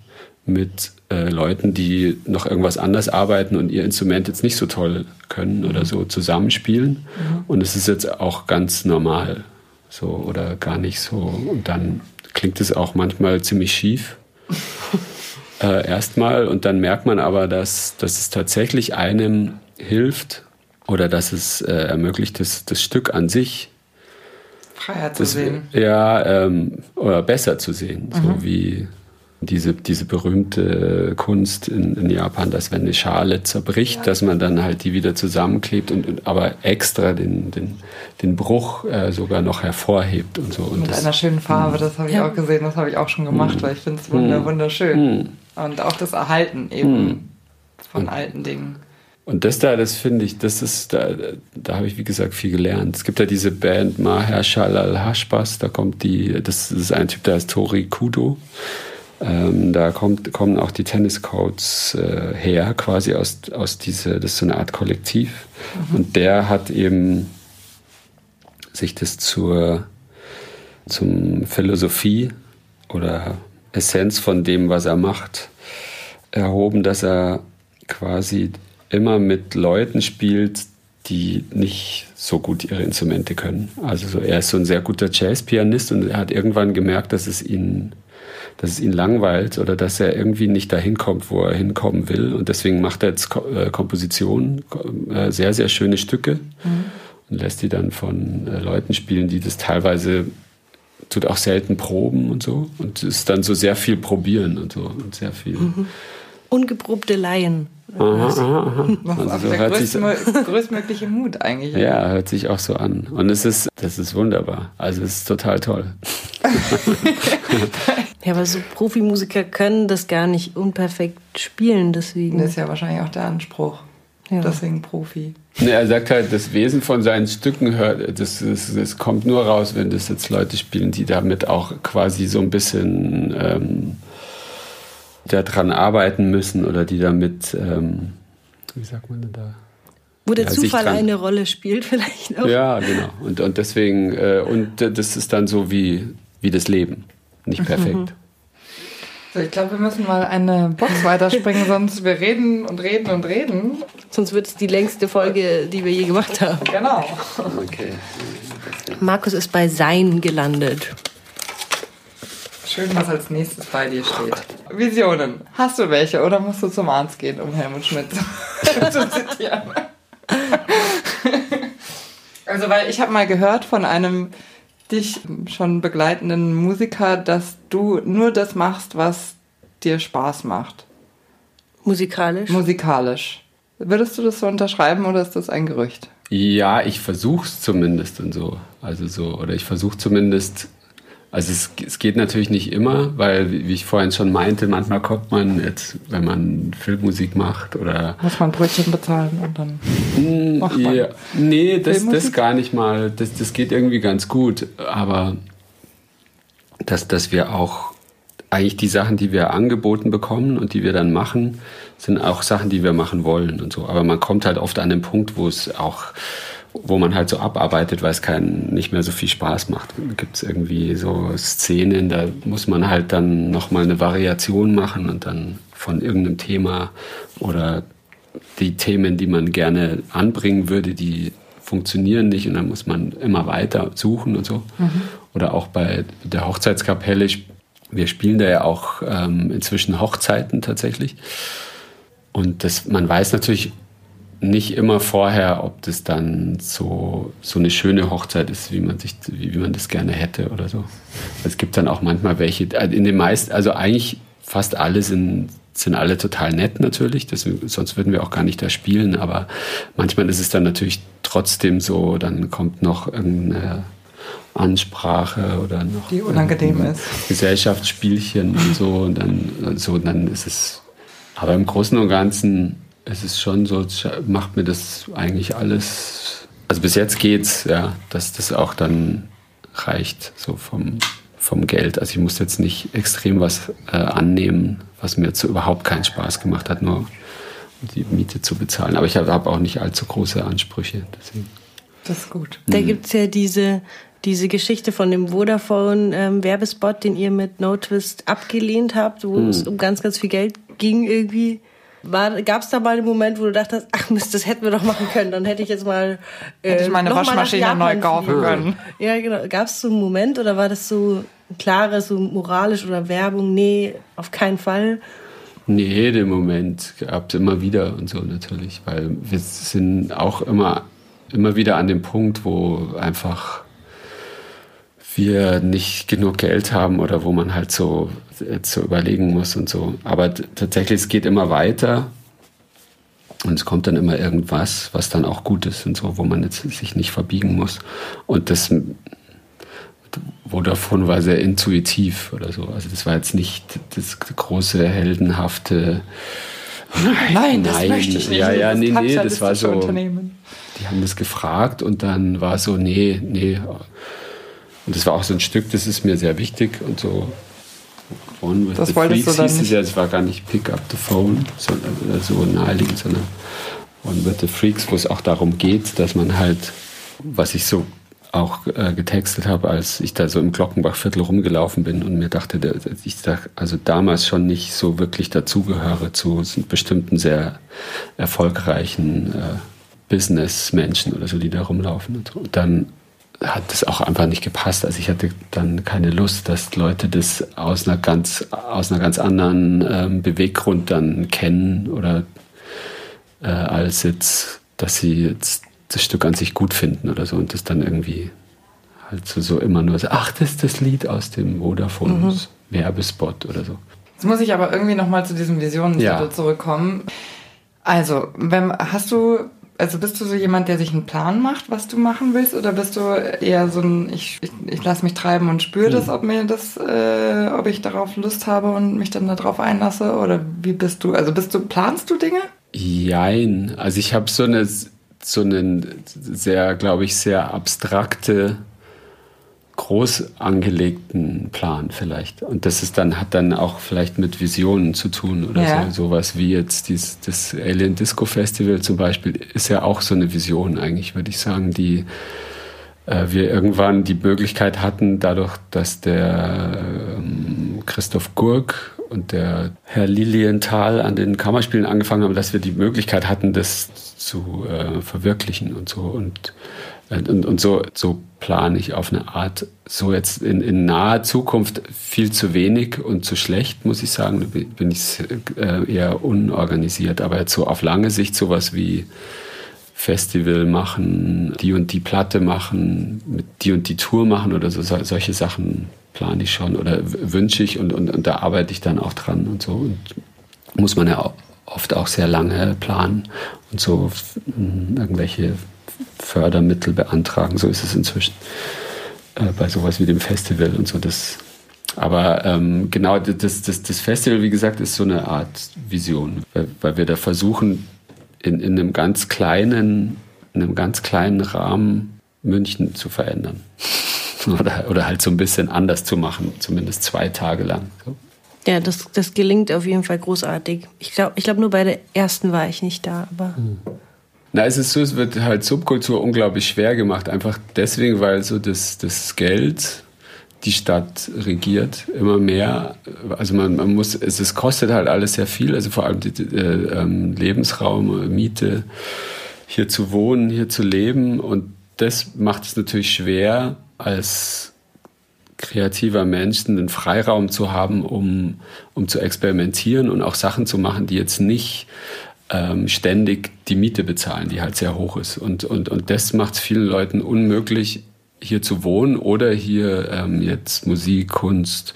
mit äh, Leuten, die noch irgendwas anders arbeiten und ihr Instrument jetzt nicht so toll können mhm. oder so zusammenspielen. Mhm. Und es ist jetzt auch ganz normal so oder gar nicht so. Und dann klingt es auch manchmal ziemlich schief. Äh, erstmal und dann merkt man aber, dass, dass es tatsächlich einem hilft oder dass es äh, ermöglicht, das, das Stück an sich freier zu das, sehen. Ja, ähm, oder besser zu sehen. Mhm. So wie diese, diese berühmte Kunst in, in, Japan, dass wenn eine Schale zerbricht, ja. dass man dann halt die wieder zusammenklebt und, und aber extra den, den, den Bruch äh, sogar noch hervorhebt und so. Und Mit das, einer schönen Farbe, das habe ich ja. auch gesehen, das habe ich auch schon gemacht, mhm. weil ich finde es mhm. wunderschön. Mhm. Und auch das Erhalten eben mhm. von alten Dingen. Und das da, das finde ich, das ist, da, da habe ich wie gesagt viel gelernt. Es gibt ja diese Band Mahershal al-Hashbas, da kommt die, das ist ein Typ, der heißt Tori Kudo. Ähm, da kommt, kommen auch die Tenniscodes äh, her, quasi aus, aus diese, das ist so eine Art Kollektiv. Mhm. Und der hat eben sich das zur, zum Philosophie oder Essenz von dem, was er macht, erhoben, dass er quasi immer mit Leuten spielt, die nicht so gut ihre Instrumente können. Also so, er ist so ein sehr guter Jazzpianist und er hat irgendwann gemerkt, dass es ihn dass es ihn langweilt oder dass er irgendwie nicht dahin kommt, wo er hinkommen will. Und deswegen macht er jetzt äh, Kompositionen, äh, sehr, sehr schöne Stücke mhm. und lässt die dann von äh, Leuten spielen, die das teilweise tut auch selten proben und so. Und es ist dann so sehr viel probieren und so und sehr viel. Mhm. Ungeprobte Laien. Aha, aha, aha. Also so der größtmö größtmögliche Mut eigentlich. Ja, hört sich auch so an. Und es ist, das ist wunderbar. Also es ist total toll. ja, aber so Profimusiker können das gar nicht unperfekt spielen, deswegen. Das ist ja wahrscheinlich auch der Anspruch. Ja. Deswegen Profi. Nee, er sagt halt, das Wesen von seinen Stücken hört, das, das, das, kommt nur raus, wenn das jetzt Leute spielen, die damit auch quasi so ein bisschen ähm, daran arbeiten müssen oder die damit, ähm, wie sagt man denn da? Wo der ja, Zufall eine Rolle spielt, vielleicht auch. Ja, genau. Und, und deswegen, äh, und das ist dann so wie, wie das Leben. Nicht perfekt. So, ich glaube, wir müssen mal eine Box weiterspringen, sonst wir reden und reden und reden. Sonst wird es die längste Folge, die wir je gemacht haben. Genau. Okay. Markus ist bei Sein gelandet. Schön, was als nächstes bei dir steht. Visionen. Hast du welche oder musst du zum Arzt gehen, um Helmut Schmidt zu zitieren? also, weil ich habe mal gehört von einem dich schon begleitenden Musiker, dass du nur das machst, was dir Spaß macht. Musikalisch? Musikalisch. Würdest du das so unterschreiben oder ist das ein Gerücht? Ja, ich versuche es zumindest und so. Also so, oder ich versuche zumindest also es, es, geht natürlich nicht immer, weil, wie ich vorhin schon meinte, manchmal kommt man jetzt, wenn man Filmmusik macht oder... Muss man Brötchen bezahlen und dann hm, macht man. Ja, nee, das, das gar nicht mal. Das, das geht irgendwie ganz gut. Aber dass, dass wir auch eigentlich die Sachen, die wir angeboten bekommen und die wir dann machen, sind auch Sachen, die wir machen wollen und so. Aber man kommt halt oft an den Punkt, wo es auch wo man halt so abarbeitet, weil es keinen nicht mehr so viel Spaß macht. Gibt es irgendwie so Szenen, da muss man halt dann nochmal eine Variation machen und dann von irgendeinem Thema oder die Themen, die man gerne anbringen würde, die funktionieren nicht und dann muss man immer weiter suchen und so. Mhm. Oder auch bei der Hochzeitskapelle, wir spielen da ja auch ähm, inzwischen Hochzeiten tatsächlich. Und das, man weiß natürlich nicht immer vorher, ob das dann so, so eine schöne Hochzeit ist, wie man sich, wie, wie man das gerne hätte oder so. Es gibt dann auch manchmal welche, äh, in den meisten, also eigentlich fast alle sind, sind alle total nett natürlich, deswegen, sonst würden wir auch gar nicht da spielen, aber manchmal ist es dann natürlich trotzdem so, dann kommt noch irgendeine Ansprache oder noch die unangenehm ist. Gesellschaftsspielchen und so und dann so dann ist es aber im Großen und Ganzen es ist schon so, macht mir das eigentlich alles. Also bis jetzt geht's, ja, dass das auch dann reicht, so vom, vom Geld. Also ich muss jetzt nicht extrem was äh, annehmen, was mir so überhaupt keinen Spaß gemacht hat, nur die Miete zu bezahlen. Aber ich habe hab auch nicht allzu große Ansprüche. Deswegen. Das ist gut. Da mhm. gibt es ja diese, diese Geschichte von dem Vodafone-Werbespot, ähm, den ihr mit No Twist abgelehnt habt, wo mhm. es um ganz, ganz viel Geld ging irgendwie. Gab es da mal einen Moment, wo du dachtest, ach Mist, das hätten wir doch machen können, dann hätte ich jetzt mal. Äh, hätte ich meine Waschmaschine neu kaufen können. Ja, genau. Gab es so einen Moment oder war das so ein klares, so moralisch oder Werbung? Nee, auf keinen Fall. Nee, den Moment gab es immer wieder und so natürlich, weil wir sind auch immer, immer wieder an dem Punkt, wo einfach wir nicht genug Geld haben oder wo man halt so so überlegen muss und so. Aber tatsächlich, es geht immer weiter und es kommt dann immer irgendwas, was dann auch gut ist und so, wo man jetzt sich nicht verbiegen muss. Und das Vodafone war sehr intuitiv oder so. Also das war jetzt nicht das große, heldenhafte. Nein, nein das möchte ich nicht. Ja, ja, nee, nee, das war so. Die haben das gefragt und dann war so, nee, nee. Und das war auch so ein Stück, das ist mir sehr wichtig und so. One with das the wolltest Freaks du dann hieß. Es ja, es war gar nicht Pick Up the Phone, sondern so naheliegend, sondern One with the Freaks, wo es auch darum geht, dass man halt, was ich so auch äh, getextet habe, als ich da so im Glockenbachviertel rumgelaufen bin und mir dachte, der, ich dachte, also damals schon nicht so wirklich dazugehöre zu bestimmten sehr erfolgreichen äh, Businessmenschen oder so, die da rumlaufen. Und dann hat das auch einfach nicht gepasst. Also ich hatte dann keine Lust, dass Leute das aus einer ganz, aus einer ganz anderen ähm, Beweggrund dann kennen oder äh, als jetzt, dass sie jetzt das Stück an sich gut finden oder so und das dann irgendwie halt so, so immer nur so, ach, das ist das Lied aus dem Vodafone mhm. Werbespot oder so. Jetzt muss ich aber irgendwie nochmal zu diesem Visionen ja. zurückkommen. Also, wenn, hast du, also bist du so jemand, der sich einen Plan macht, was du machen willst, oder bist du eher so ein, ich, ich, ich lasse mich treiben und spüre mhm. das, ob mir das, äh, ob ich darauf Lust habe und mich dann darauf einlasse, oder wie bist du, also bist du, planst du Dinge? Jein, also ich habe so eine so einen sehr, glaube ich, sehr abstrakte, groß angelegten Plan vielleicht. Und das ist dann, hat dann auch vielleicht mit Visionen zu tun oder ja. so. Sowas wie jetzt dies, das Alien Disco Festival zum Beispiel ist ja auch so eine Vision eigentlich, würde ich sagen, die äh, wir irgendwann die Möglichkeit hatten, dadurch, dass der ähm, Christoph Gurk und der Herr Lilienthal an den Kammerspielen angefangen haben, dass wir die Möglichkeit hatten, das zu äh, verwirklichen und so. Und, und, und so, so plane ich auf eine Art, so jetzt in, in naher Zukunft viel zu wenig und zu schlecht, muss ich sagen, bin ich äh, eher unorganisiert. Aber jetzt so auf lange Sicht sowas wie Festival machen, die und die Platte machen, die und die Tour machen oder so, solche Sachen plane ich schon oder wünsche ich und, und, und da arbeite ich dann auch dran und so. Und muss man ja oft auch sehr lange planen und so irgendwelche Fördermittel beantragen. So ist es inzwischen äh, bei sowas wie dem Festival und so. Das, aber ähm, genau, das, das, das Festival, wie gesagt, ist so eine Art Vision, weil, weil wir da versuchen, in, in einem ganz kleinen, in einem ganz kleinen Rahmen München zu verändern. oder, oder halt so ein bisschen anders zu machen, zumindest zwei Tage lang. So. Ja, das, das gelingt auf jeden Fall großartig. Ich glaube, ich glaub, nur bei der ersten war ich nicht da, aber. Hm. Na, es ist so, es wird halt Subkultur unglaublich schwer gemacht. Einfach deswegen, weil so das, das Geld die Stadt regiert immer mehr. Also man, man muss, es, es kostet halt alles sehr viel, also vor allem die, äh, ähm, Lebensraum, Miete, hier zu wohnen, hier zu leben. Und das macht es natürlich schwer, als kreativer Mensch einen Freiraum zu haben, um, um zu experimentieren und auch Sachen zu machen, die jetzt nicht ähm, ständig die Miete bezahlen, die halt sehr hoch ist. Und, und, und das macht es vielen Leuten unmöglich, hier zu wohnen oder hier ähm, jetzt Musik, Kunst,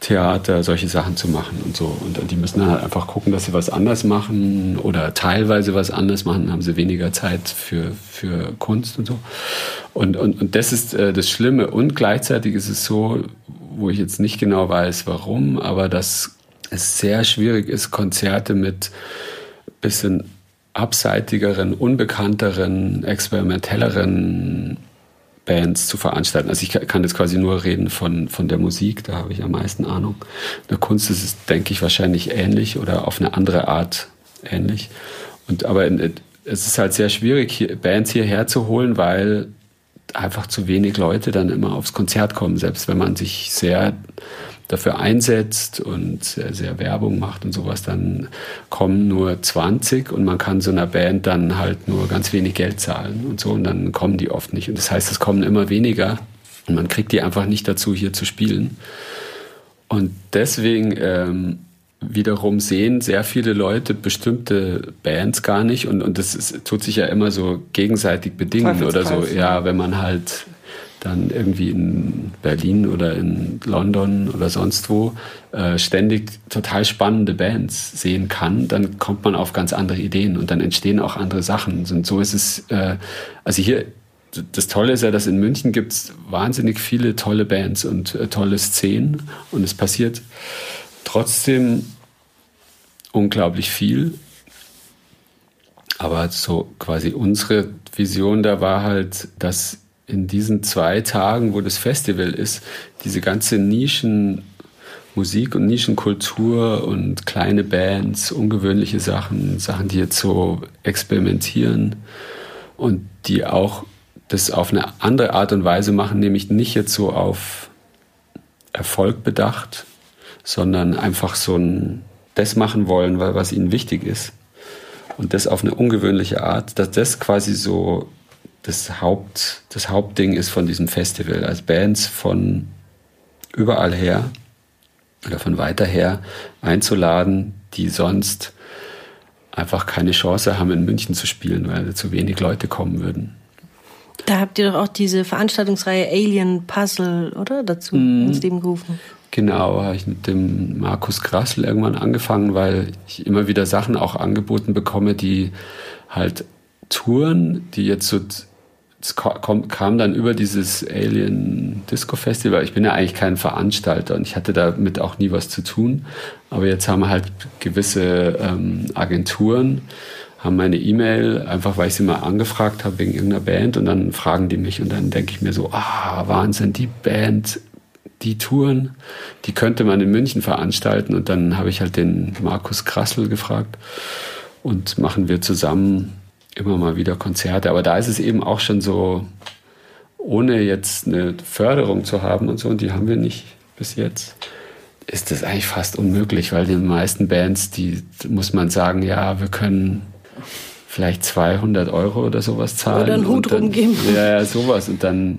Theater, solche Sachen zu machen und so. Und die müssen dann halt einfach gucken, dass sie was anders machen oder teilweise was anders machen, haben sie weniger Zeit für, für Kunst und so. Und, und, und das ist äh, das Schlimme. Und gleichzeitig ist es so, wo ich jetzt nicht genau weiß, warum, aber dass es sehr schwierig ist, Konzerte mit bisschen abseitigeren, unbekannteren, experimentelleren Bands zu veranstalten. Also ich kann jetzt quasi nur reden von, von der Musik, da habe ich am meisten Ahnung. In der Kunst ist es, denke ich, wahrscheinlich ähnlich oder auf eine andere Art ähnlich. Und, aber in, es ist halt sehr schwierig, hier, Bands hierher zu holen, weil einfach zu wenig Leute dann immer aufs Konzert kommen, selbst wenn man sich sehr dafür einsetzt und sehr, sehr Werbung macht und sowas, dann kommen nur 20 und man kann so einer Band dann halt nur ganz wenig Geld zahlen und so und dann kommen die oft nicht. Und das heißt, es kommen immer weniger und man kriegt die einfach nicht dazu, hier zu spielen. Und deswegen ähm, wiederum sehen sehr viele Leute bestimmte Bands gar nicht und, und das ist, tut sich ja immer so gegenseitig bedingen oder so. Ja, wenn man halt dann irgendwie in Berlin oder in London oder sonst wo äh, ständig total spannende Bands sehen kann, dann kommt man auf ganz andere Ideen und dann entstehen auch andere Sachen. Und so ist es, äh, also hier, das Tolle ist ja, dass in München gibt es wahnsinnig viele tolle Bands und äh, tolle Szenen und es passiert trotzdem unglaublich viel. Aber so quasi unsere Vision da war halt, dass in diesen zwei Tagen, wo das Festival ist, diese ganze Nischen Musik und Nischenkultur und kleine Bands, ungewöhnliche Sachen, Sachen, die jetzt so experimentieren und die auch das auf eine andere Art und Weise machen, nämlich nicht jetzt so auf Erfolg bedacht, sondern einfach so ein das machen wollen, weil was ihnen wichtig ist. Und das auf eine ungewöhnliche Art, dass das quasi so das, Haupt, das Hauptding ist von diesem Festival. Als Bands von überall her oder von weiter her einzuladen, die sonst einfach keine Chance haben, in München zu spielen, weil zu wenig Leute kommen würden. Da habt ihr doch auch diese Veranstaltungsreihe Alien Puzzle, oder? Dazu mm. ins Leben gerufen. Genau, habe ich mit dem Markus Grassel irgendwann angefangen, weil ich immer wieder Sachen auch angeboten bekomme, die halt Touren, die jetzt so es kam dann über dieses Alien Disco Festival. Ich bin ja eigentlich kein Veranstalter und ich hatte damit auch nie was zu tun. Aber jetzt haben halt gewisse ähm, Agenturen, haben meine E-Mail, einfach weil ich sie mal angefragt habe wegen irgendeiner Band und dann fragen die mich und dann denke ich mir so, ah, Wahnsinn, die Band, die Touren, die könnte man in München veranstalten. Und dann habe ich halt den Markus Krassel gefragt und machen wir zusammen immer mal wieder Konzerte. Aber da ist es eben auch schon so, ohne jetzt eine Förderung zu haben und so, und die haben wir nicht bis jetzt, ist das eigentlich fast unmöglich, weil den meisten Bands, die muss man sagen, ja, wir können vielleicht 200 Euro oder sowas zahlen. Oder einen Hut dann, rumgeben. Ja, ja, sowas. Und dann,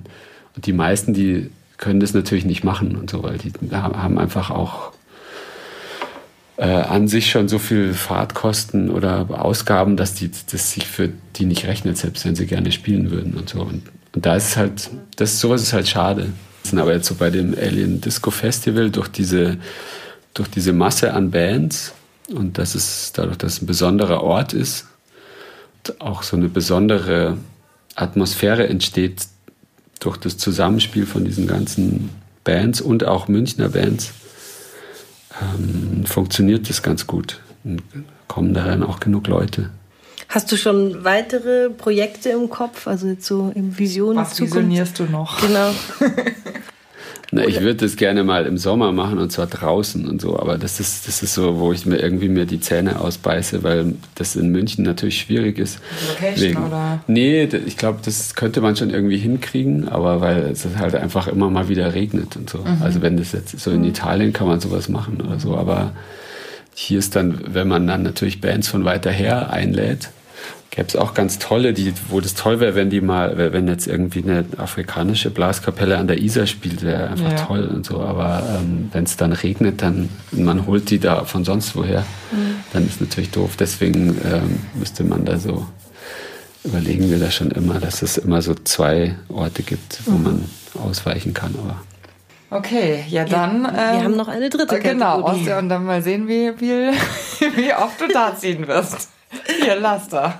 und die meisten, die können das natürlich nicht machen und so, weil die haben einfach auch äh, an sich schon so viel Fahrtkosten oder Ausgaben, dass die das sich für die nicht rechnet, selbst wenn sie gerne spielen würden und so. Und, und da ist es halt, das sowas ist halt schade. Aber jetzt so bei dem Alien Disco Festival durch diese durch diese Masse an Bands und dass es dadurch, dass es ein besonderer Ort ist, auch so eine besondere Atmosphäre entsteht durch das Zusammenspiel von diesen ganzen Bands und auch Münchner Bands ähm, funktioniert das ganz gut. Und kommen da dann auch genug Leute. Hast du schon weitere Projekte im Kopf, also jetzt so im Vision? Was visionierst du noch? Genau. Na, ich würde das gerne mal im Sommer machen und zwar draußen und so, aber das ist, das ist so, wo ich mir irgendwie mir die Zähne ausbeiße, weil das in München natürlich schwierig ist. Location Wegen, oder? Nee, ich glaube, das könnte man schon irgendwie hinkriegen, aber weil es halt einfach immer mal wieder regnet und so. Mhm. Also wenn das jetzt so in. Italien kann man sowas machen oder so, aber hier ist dann, wenn man dann natürlich Bands von weiter her einlädt, gäbe es auch ganz tolle, die, wo das toll wäre, wenn die mal, wenn jetzt irgendwie eine afrikanische Blaskapelle an der Isar spielt, wäre einfach ja. toll und so. Aber ähm, wenn es dann regnet, dann man holt die da von sonst woher, mhm. dann ist natürlich doof. Deswegen ähm, müsste man da so überlegen wir da schon immer, dass es immer so zwei Orte gibt, wo mhm. man ausweichen kann. Aber Okay, ja dann. Ja, wir ähm, haben noch eine dritte äh, Genau, Kategorie. und dann mal sehen, wie, wie, wie oft du da ziehen wirst. Hier, lass da.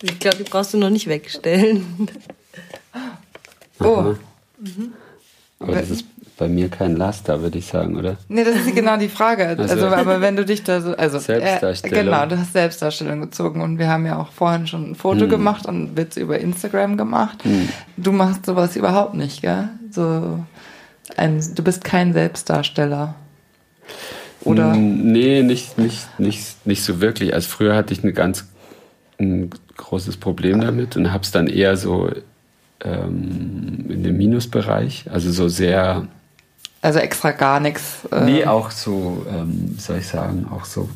Ich glaube, die brauchst du noch nicht wegstellen. Oh. Mhm. Aber das ist bei mir kein Laster, würde ich sagen, oder? Nee, das ist genau die Frage. Also, also aber wenn du dich da so. Also, Selbstdarstellung. Äh, genau, du hast Selbstdarstellung gezogen und wir haben ja auch vorhin schon ein Foto hm. gemacht und Witze über Instagram gemacht. Hm. Du machst sowas überhaupt nicht, gell? So ein, du bist kein Selbstdarsteller. Oder? Nee, nicht, nicht, nicht, nicht so wirklich. Also früher hatte ich ein ganz ein großes Problem damit und habe es dann eher so ähm, in dem Minusbereich, also so sehr. Also extra gar nichts. Äh nee, auch so, ähm, soll ich sagen, auch so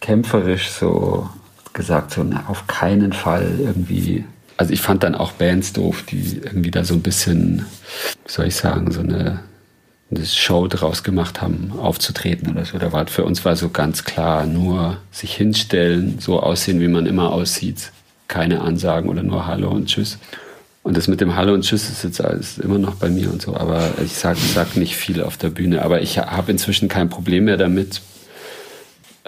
kämpferisch so gesagt, so na, auf keinen Fall irgendwie. Also ich fand dann auch Bands doof, die irgendwie da so ein bisschen, soll ich sagen, so eine, eine Show draus gemacht haben, aufzutreten oder so. Da war für uns war so ganz klar nur sich hinstellen, so aussehen, wie man immer aussieht. Keine Ansagen oder nur Hallo und Tschüss. Und das mit dem Hallo und Tschüss ist jetzt alles immer noch bei mir und so. Aber ich sage sag nicht viel auf der Bühne. Aber ich habe inzwischen kein Problem mehr damit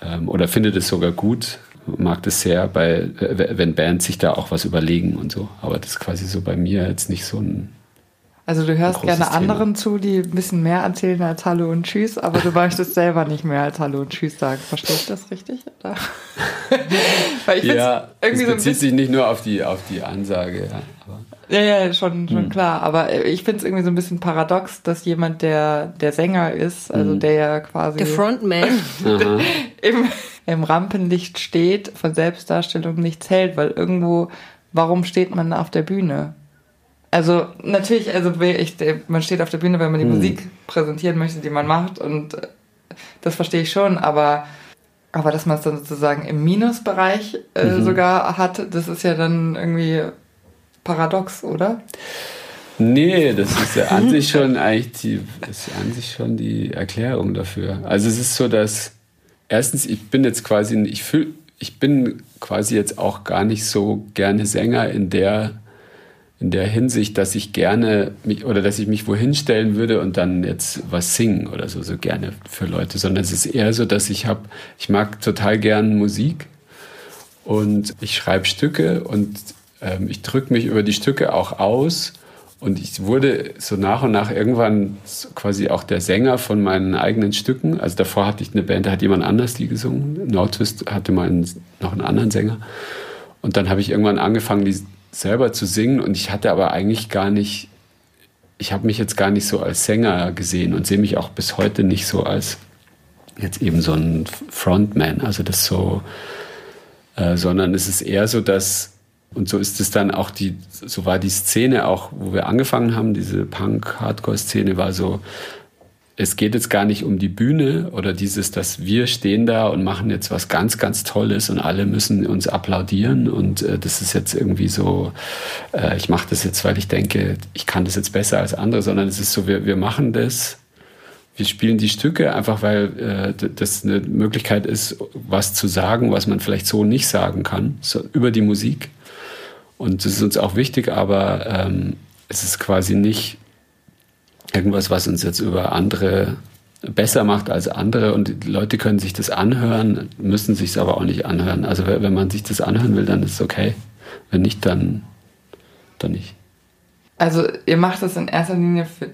ähm, oder finde das sogar gut. Mag das sehr, bei, wenn Bands sich da auch was überlegen und so. Aber das ist quasi so bei mir jetzt nicht so ein also du hörst gerne anderen zu, die ein bisschen mehr erzählen als Hallo und Tschüss, aber du möchtest selber nicht mehr als Hallo und Tschüss sagen. Verstehe ich das richtig? Weil ich ja, irgendwie es bezieht so sich nicht nur auf die, auf die Ansage. Ja, ja, ja, schon, schon hm. klar. Aber ich finde es irgendwie so ein bisschen paradox, dass jemand, der der Sänger ist, also hm. der ja quasi... Der Frontman. im, Im Rampenlicht steht, von Selbstdarstellung nichts hält, weil irgendwo, warum steht man auf der Bühne? Also natürlich, also ich, man steht auf der Bühne, wenn man die hm. Musik präsentieren möchte, die man macht und äh, das verstehe ich schon, aber aber dass man es dann sozusagen im Minusbereich äh, mhm. sogar hat, das ist ja dann irgendwie paradox, oder? Nee, das ist ja an sich schon eigentlich die, ist an sich schon die Erklärung dafür. Also es ist so, dass erstens, ich bin jetzt quasi, ich fühl, ich bin quasi jetzt auch gar nicht so gerne Sänger in der in der Hinsicht, dass ich gerne mich oder dass ich mich wohin stellen würde und dann jetzt was singen oder so, so gerne für Leute, sondern es ist eher so, dass ich habe, ich mag total gern Musik und ich schreibe Stücke und ähm, ich drücke mich über die Stücke auch aus und ich wurde so nach und nach irgendwann quasi auch der Sänger von meinen eigenen Stücken. Also davor hatte ich eine Band, da hat jemand anders die gesungen. Nordwest hatte mal einen, noch einen anderen Sänger. Und dann habe ich irgendwann angefangen, die selber zu singen und ich hatte aber eigentlich gar nicht, ich habe mich jetzt gar nicht so als Sänger gesehen und sehe mich auch bis heute nicht so als jetzt eben so ein Frontman, also das so, äh, sondern es ist eher so, dass und so ist es dann auch die, so war die Szene auch, wo wir angefangen haben, diese Punk-Hardcore-Szene war so, es geht jetzt gar nicht um die Bühne oder dieses, dass wir stehen da und machen jetzt was ganz, ganz Tolles und alle müssen uns applaudieren und äh, das ist jetzt irgendwie so, äh, ich mache das jetzt, weil ich denke, ich kann das jetzt besser als andere, sondern es ist so, wir, wir machen das, wir spielen die Stücke einfach, weil äh, das eine Möglichkeit ist, was zu sagen, was man vielleicht so nicht sagen kann, so über die Musik. Und das ist uns auch wichtig, aber ähm, es ist quasi nicht irgendwas, was uns jetzt über andere besser macht als andere und die Leute können sich das anhören, müssen sich es aber auch nicht anhören. Also wenn man sich das anhören will, dann ist es okay. Wenn nicht, dann, dann nicht. Also ihr macht das in erster Linie für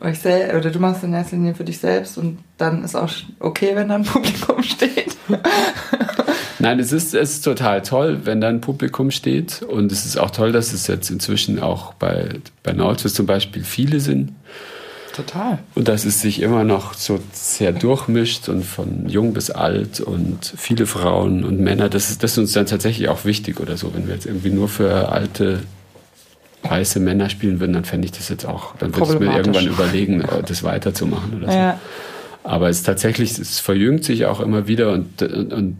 euch selbst, oder du machst es in erster Linie für dich selbst und dann ist auch okay, wenn da ein Publikum steht. Nein, es ist, es ist total toll, wenn da ein Publikum steht und es ist auch toll, dass es jetzt inzwischen auch bei, bei Nautilus zum Beispiel viele sind. Total. Und dass es sich immer noch so sehr durchmischt und von jung bis alt und viele Frauen und Männer, das ist, das ist uns dann tatsächlich auch wichtig oder so. Wenn wir jetzt irgendwie nur für alte weiße Männer spielen würden, dann fände ich das jetzt auch, dann würde ich mir irgendwann überlegen, das weiterzumachen oder so. Ja. Aber es ist tatsächlich, es verjüngt sich auch immer wieder und, und, und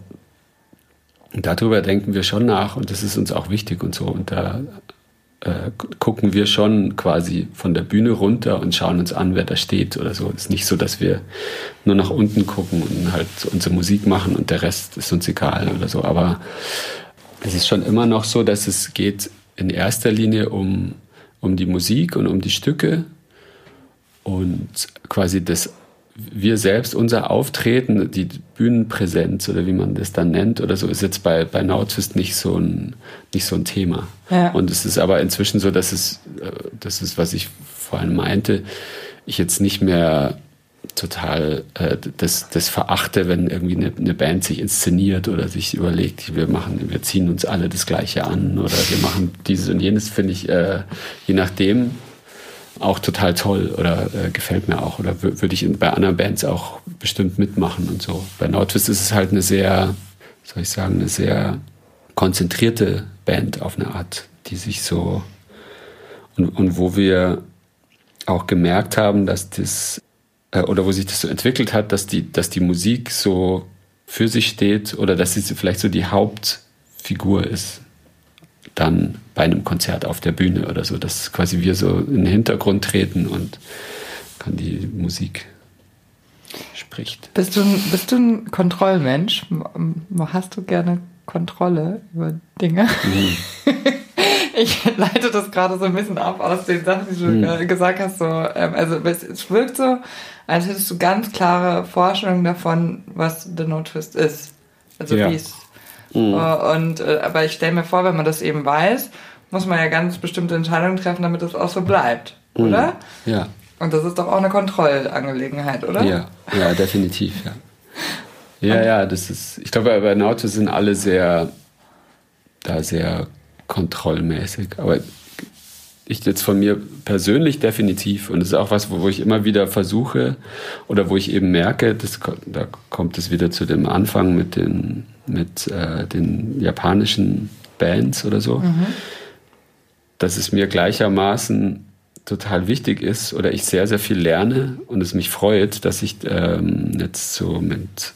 darüber denken wir schon nach und das ist uns auch wichtig und so. Und da äh, gucken wir schon quasi von der Bühne runter und schauen uns an, wer da steht oder so. Es ist nicht so, dass wir nur nach unten gucken und halt unsere Musik machen und der Rest ist uns egal oder so. Aber es ist schon immer noch so, dass es geht in erster Linie um, um die Musik und um die Stücke und quasi das wir selbst, unser Auftreten, die Bühnenpräsenz oder wie man das dann nennt oder so, ist jetzt bei, bei Nautist nicht so ein, nicht so ein Thema. Ja. Und es ist aber inzwischen so, dass es, äh, das ist, was ich vorhin meinte, ich jetzt nicht mehr total äh, das, das verachte, wenn irgendwie eine, eine Band sich inszeniert oder sich überlegt, wir machen, wir ziehen uns alle das Gleiche an oder wir machen dieses und jenes, finde ich, äh, je nachdem, auch total toll oder äh, gefällt mir auch oder würde ich bei anderen Bands auch bestimmt mitmachen und so. Bei Nordwest ist es halt eine sehr, soll ich sagen, eine sehr konzentrierte Band auf eine Art, die sich so und, und wo wir auch gemerkt haben, dass das äh, oder wo sich das so entwickelt hat, dass die, dass die Musik so für sich steht oder dass sie vielleicht so die Hauptfigur ist, dann bei einem Konzert auf der Bühne oder so, dass quasi wir so in den Hintergrund treten und kann die Musik spricht. Bist du, ein, bist du ein Kontrollmensch? Hast du gerne Kontrolle über Dinge? Mhm. ich leite das gerade so ein bisschen ab aus den Sachen, die du mhm. gesagt hast. So, ähm, also es wirkt so, als hättest du ganz klare Vorstellungen davon, was The No Twist ist. Also ja. wie es. Mhm. Und äh, aber ich stelle mir vor, wenn man das eben weiß, muss man ja ganz bestimmte Entscheidungen treffen, damit es auch so bleibt, mhm. oder? Ja. Und das ist doch auch eine Kontrollangelegenheit, oder? Ja, ja, definitiv, ja. Ja, ja, das ist, ich glaube, bei Nautilus sind alle sehr, da sehr kontrollmäßig. Aber ich jetzt von mir persönlich definitiv, und das ist auch was, wo, wo ich immer wieder versuche oder wo ich eben merke, das, da kommt es wieder zu dem Anfang mit den, mit, äh, den japanischen Bands oder so, mhm. dass es mir gleichermaßen total wichtig ist oder ich sehr, sehr viel lerne und es mich freut, dass ich ähm, jetzt so mit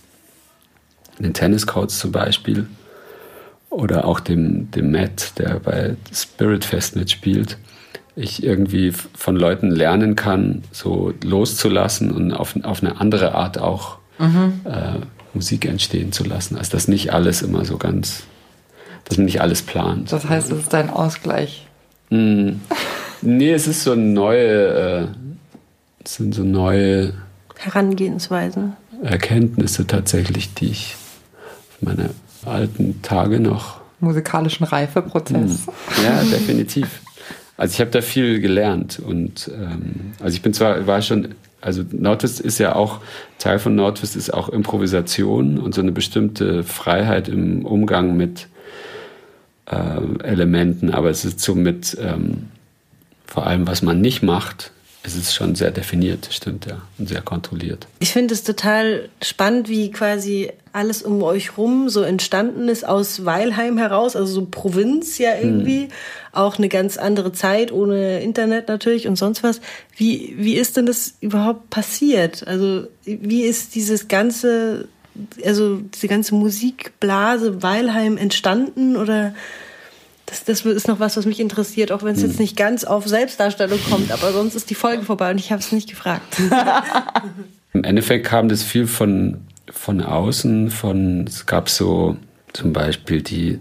den Tenniscoats zum Beispiel oder auch dem, dem Matt, der bei Spirit Fest mitspielt, ich irgendwie von Leuten lernen kann, so loszulassen und auf, auf eine andere Art auch mhm. äh, Musik entstehen zu lassen, als dass nicht alles immer so ganz, dass man nicht alles plant. Das heißt, es ist dein Ausgleich. Mm. Nee, es ist so neue, äh, es sind so neue Herangehensweisen. Erkenntnisse tatsächlich, die ich auf meine alten Tage noch. Musikalischen Reifeprozess. Hm. Ja, definitiv. Also ich habe da viel gelernt und ähm, also ich bin zwar war schon also Nordwest ist ja auch Teil von Nordwest ist auch Improvisation und so eine bestimmte Freiheit im Umgang mit äh, Elementen, aber es ist so mit ähm, vor allem, was man nicht macht, es ist schon sehr definiert, stimmt ja, und sehr kontrolliert. Ich finde es total spannend, wie quasi alles um euch rum so entstanden ist aus Weilheim heraus, also so Provinz ja irgendwie, hm. auch eine ganz andere Zeit ohne Internet natürlich und sonst was. Wie wie ist denn das überhaupt passiert? Also wie ist dieses ganze also diese ganze Musikblase Weilheim entstanden oder das, das ist noch was, was mich interessiert, auch wenn es hm. jetzt nicht ganz auf Selbstdarstellung kommt, aber sonst ist die Folge vorbei und ich habe es nicht gefragt. Im Endeffekt kam das viel von, von außen, von, es gab so zum Beispiel die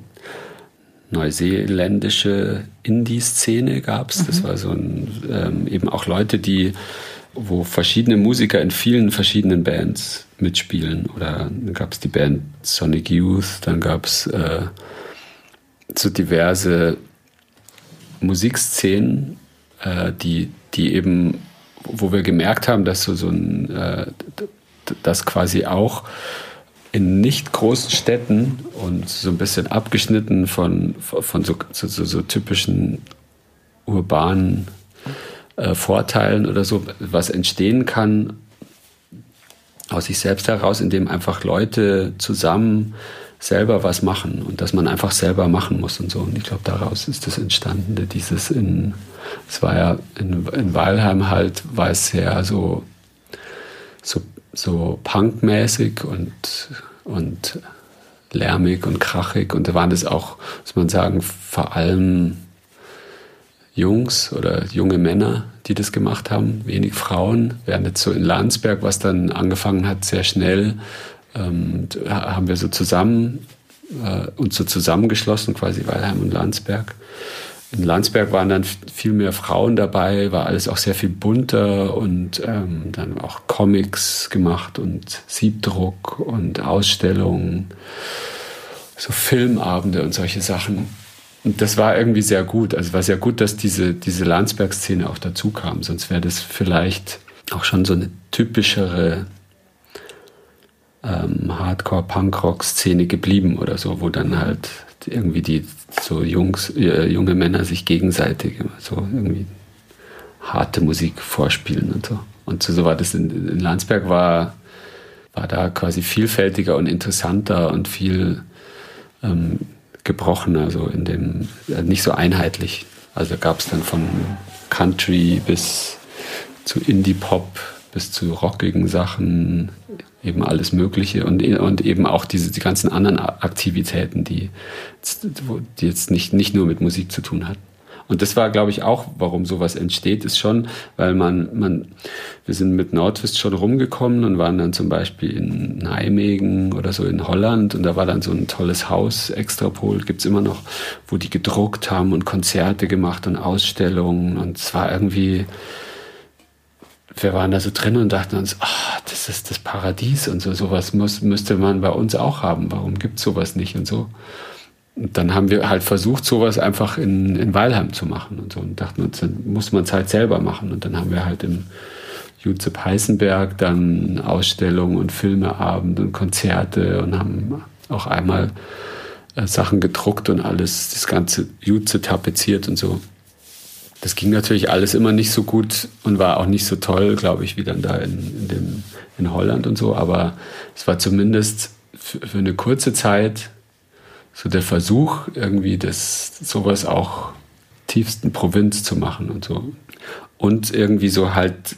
neuseeländische Indie-Szene gab es. Das mhm. war so ein, ähm, eben auch Leute, die, wo verschiedene Musiker in vielen verschiedenen Bands mitspielen. Oder dann gab es die Band Sonic Youth, dann gab es äh, so diverse Musikszenen, äh, die, die eben, wo wir gemerkt haben, dass so, so ein, äh, das quasi auch in nicht großen Städten und so ein bisschen abgeschnitten von, von so, so, so typischen urbanen äh, Vorteilen oder so, was entstehen kann aus sich selbst heraus, indem einfach Leute zusammen selber was machen und dass man einfach selber machen muss und so. Und ich glaube, daraus ist das entstanden, dieses in, es war ja in, in Weilheim halt, war es sehr so, so, so punkmäßig und, und lärmig und krachig. Und da waren das auch, muss man sagen, vor allem Jungs oder junge Männer, die das gemacht haben, wenig Frauen, während jetzt so in Landsberg, was dann angefangen hat, sehr schnell ähm, haben wir so zusammen äh, uns so zusammengeschlossen, quasi Weilheim und Landsberg. In Landsberg waren dann viel mehr Frauen dabei, war alles auch sehr viel bunter und ähm, dann auch Comics gemacht und Siebdruck und Ausstellungen, so Filmabende und solche Sachen. Und das war irgendwie sehr gut. Also war sehr gut, dass diese, diese Landsberg-Szene auch dazu kam. Sonst wäre das vielleicht auch schon so eine typischere ähm, Hardcore-Punkrock-Szene geblieben oder so, wo dann halt irgendwie die so Jungs, äh, junge Männer sich gegenseitig so irgendwie harte Musik vorspielen und so. Und so war das in, in Landsberg war, war da quasi vielfältiger und interessanter und viel ähm, gebrochener, so in dem, äh, nicht so einheitlich. Also gab es dann von Country bis zu Indie-Pop bis zu rockigen Sachen, eben alles Mögliche und, und eben auch diese die ganzen anderen Aktivitäten, die, die jetzt nicht, nicht nur mit Musik zu tun hatten. Und das war, glaube ich, auch, warum sowas entsteht, ist schon, weil man, man, wir sind mit Nordwest schon rumgekommen und waren dann zum Beispiel in Nijmegen oder so in Holland und da war dann so ein tolles Haus, Extrapol, gibt's immer noch, wo die gedruckt haben und Konzerte gemacht und Ausstellungen und es war irgendwie, wir waren da so drin und dachten uns, oh, das ist das Paradies und so, sowas muss, müsste man bei uns auch haben. Warum gibt's sowas nicht und so? Und dann haben wir halt versucht, sowas einfach in, in Weilheim zu machen und so und dachten uns, dann muss man es halt selber machen. Und dann haben wir halt im Juzep Heißenberg dann Ausstellungen und Filmeabend und Konzerte und haben auch einmal äh, Sachen gedruckt und alles, das ganze Jutze tapeziert und so. Das ging natürlich alles immer nicht so gut und war auch nicht so toll, glaube ich, wie dann da in, in, dem, in Holland und so. Aber es war zumindest für, eine kurze Zeit so der Versuch, irgendwie das sowas auch tiefsten Provinz zu machen und so. Und irgendwie so halt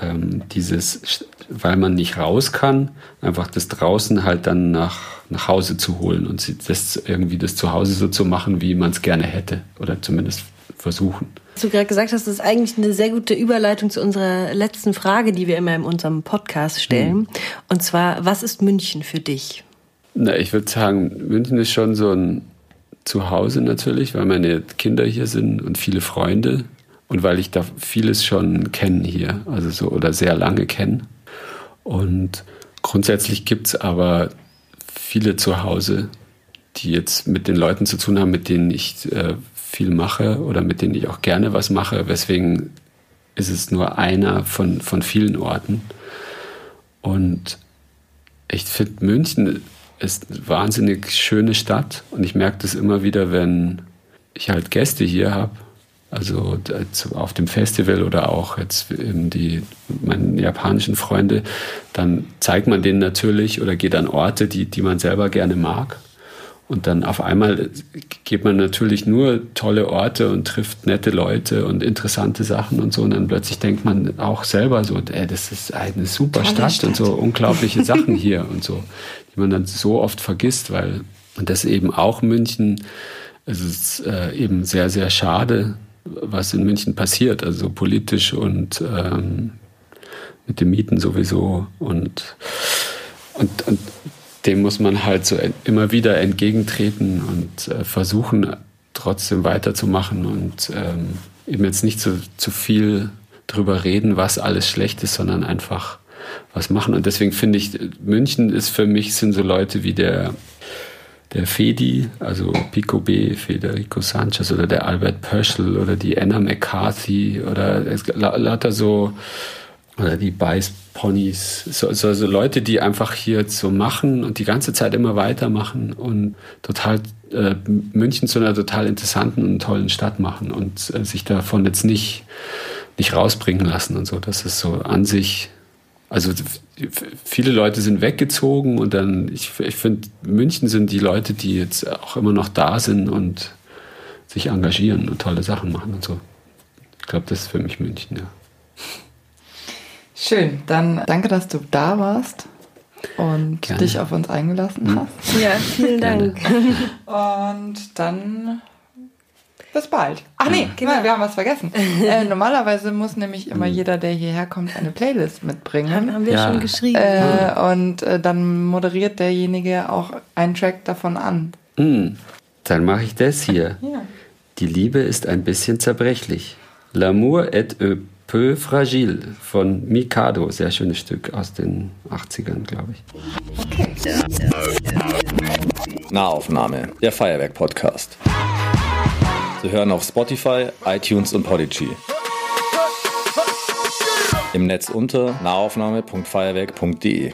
ähm, dieses, weil man nicht raus kann, einfach das draußen halt dann nach, nach Hause zu holen und das irgendwie das zu Hause so zu machen, wie man es gerne hätte oder zumindest versuchen. Was du gerade gesagt hast, ist eigentlich eine sehr gute Überleitung zu unserer letzten Frage, die wir immer in unserem Podcast stellen. Mhm. Und zwar, was ist München für dich? Na, ich würde sagen, München ist schon so ein Zuhause natürlich, weil meine Kinder hier sind und viele Freunde und weil ich da vieles schon kenne hier, also so oder sehr lange kenne. Und grundsätzlich gibt es aber viele zu Hause, die jetzt mit den Leuten zu tun haben, mit denen ich äh, viel mache oder mit denen ich auch gerne was mache. Weswegen ist es nur einer von, von vielen Orten. Und ich finde München ist eine wahnsinnig schöne Stadt und ich merke das immer wieder, wenn ich halt Gäste hier habe, also auf dem Festival oder auch jetzt die, meine japanischen Freunde, dann zeigt man denen natürlich oder geht an Orte, die, die man selber gerne mag. Und dann auf einmal geht man natürlich nur tolle Orte und trifft nette Leute und interessante Sachen und so. Und dann plötzlich denkt man auch selber so, ey, das ist eine super Stadt, Stadt, und so unglaubliche Sachen hier und so, die man dann so oft vergisst, weil, und das eben auch München, es ist äh, eben sehr, sehr schade, was in München passiert, also politisch und ähm, mit den Mieten sowieso und, und, und dem muss man halt so immer wieder entgegentreten und äh, versuchen, trotzdem weiterzumachen und ähm, eben jetzt nicht zu, zu viel drüber reden, was alles schlecht ist, sondern einfach was machen. Und deswegen finde ich, München ist für mich, sind so Leute wie der, der Fedi, also Pico B, Federico Sanchez oder der Albert Pöschel oder die Anna McCarthy oder lauter so oder die Beißponys, so, so, so Leute, die einfach hier so machen und die ganze Zeit immer weitermachen und total äh, München zu einer total interessanten und tollen Stadt machen und äh, sich davon jetzt nicht, nicht rausbringen lassen und so. Das ist so an sich, also viele Leute sind weggezogen und dann, ich, ich finde, München sind die Leute, die jetzt auch immer noch da sind und sich engagieren und tolle Sachen machen und so. Ich glaube, das ist für mich München, ja. Schön, dann danke, dass du da warst und Gerne. dich auf uns eingelassen hm. hast. Ja, vielen Dank. und dann bis bald. Ach nee, genau. wir haben was vergessen. Äh, normalerweise muss nämlich immer hm. jeder, der hierher kommt, eine Playlist mitbringen. Haben, haben wir ja. schon geschrieben. Äh, und äh, dann moderiert derjenige auch einen Track davon an. Dann mache ich das hier. Ja. Die Liebe ist ein bisschen zerbrechlich. L'amour est un Peu Fragile von Mikado. Sehr schönes Stück aus den 80ern, glaube ich. Nahaufnahme, der Feuerwerk-Podcast. Sie hören auf Spotify, iTunes und Podigy. Im Netz unter nahaufnahme.feuerwerk.de.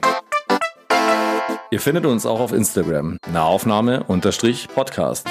Ihr findet uns auch auf Instagram, nahaufnahme-podcast.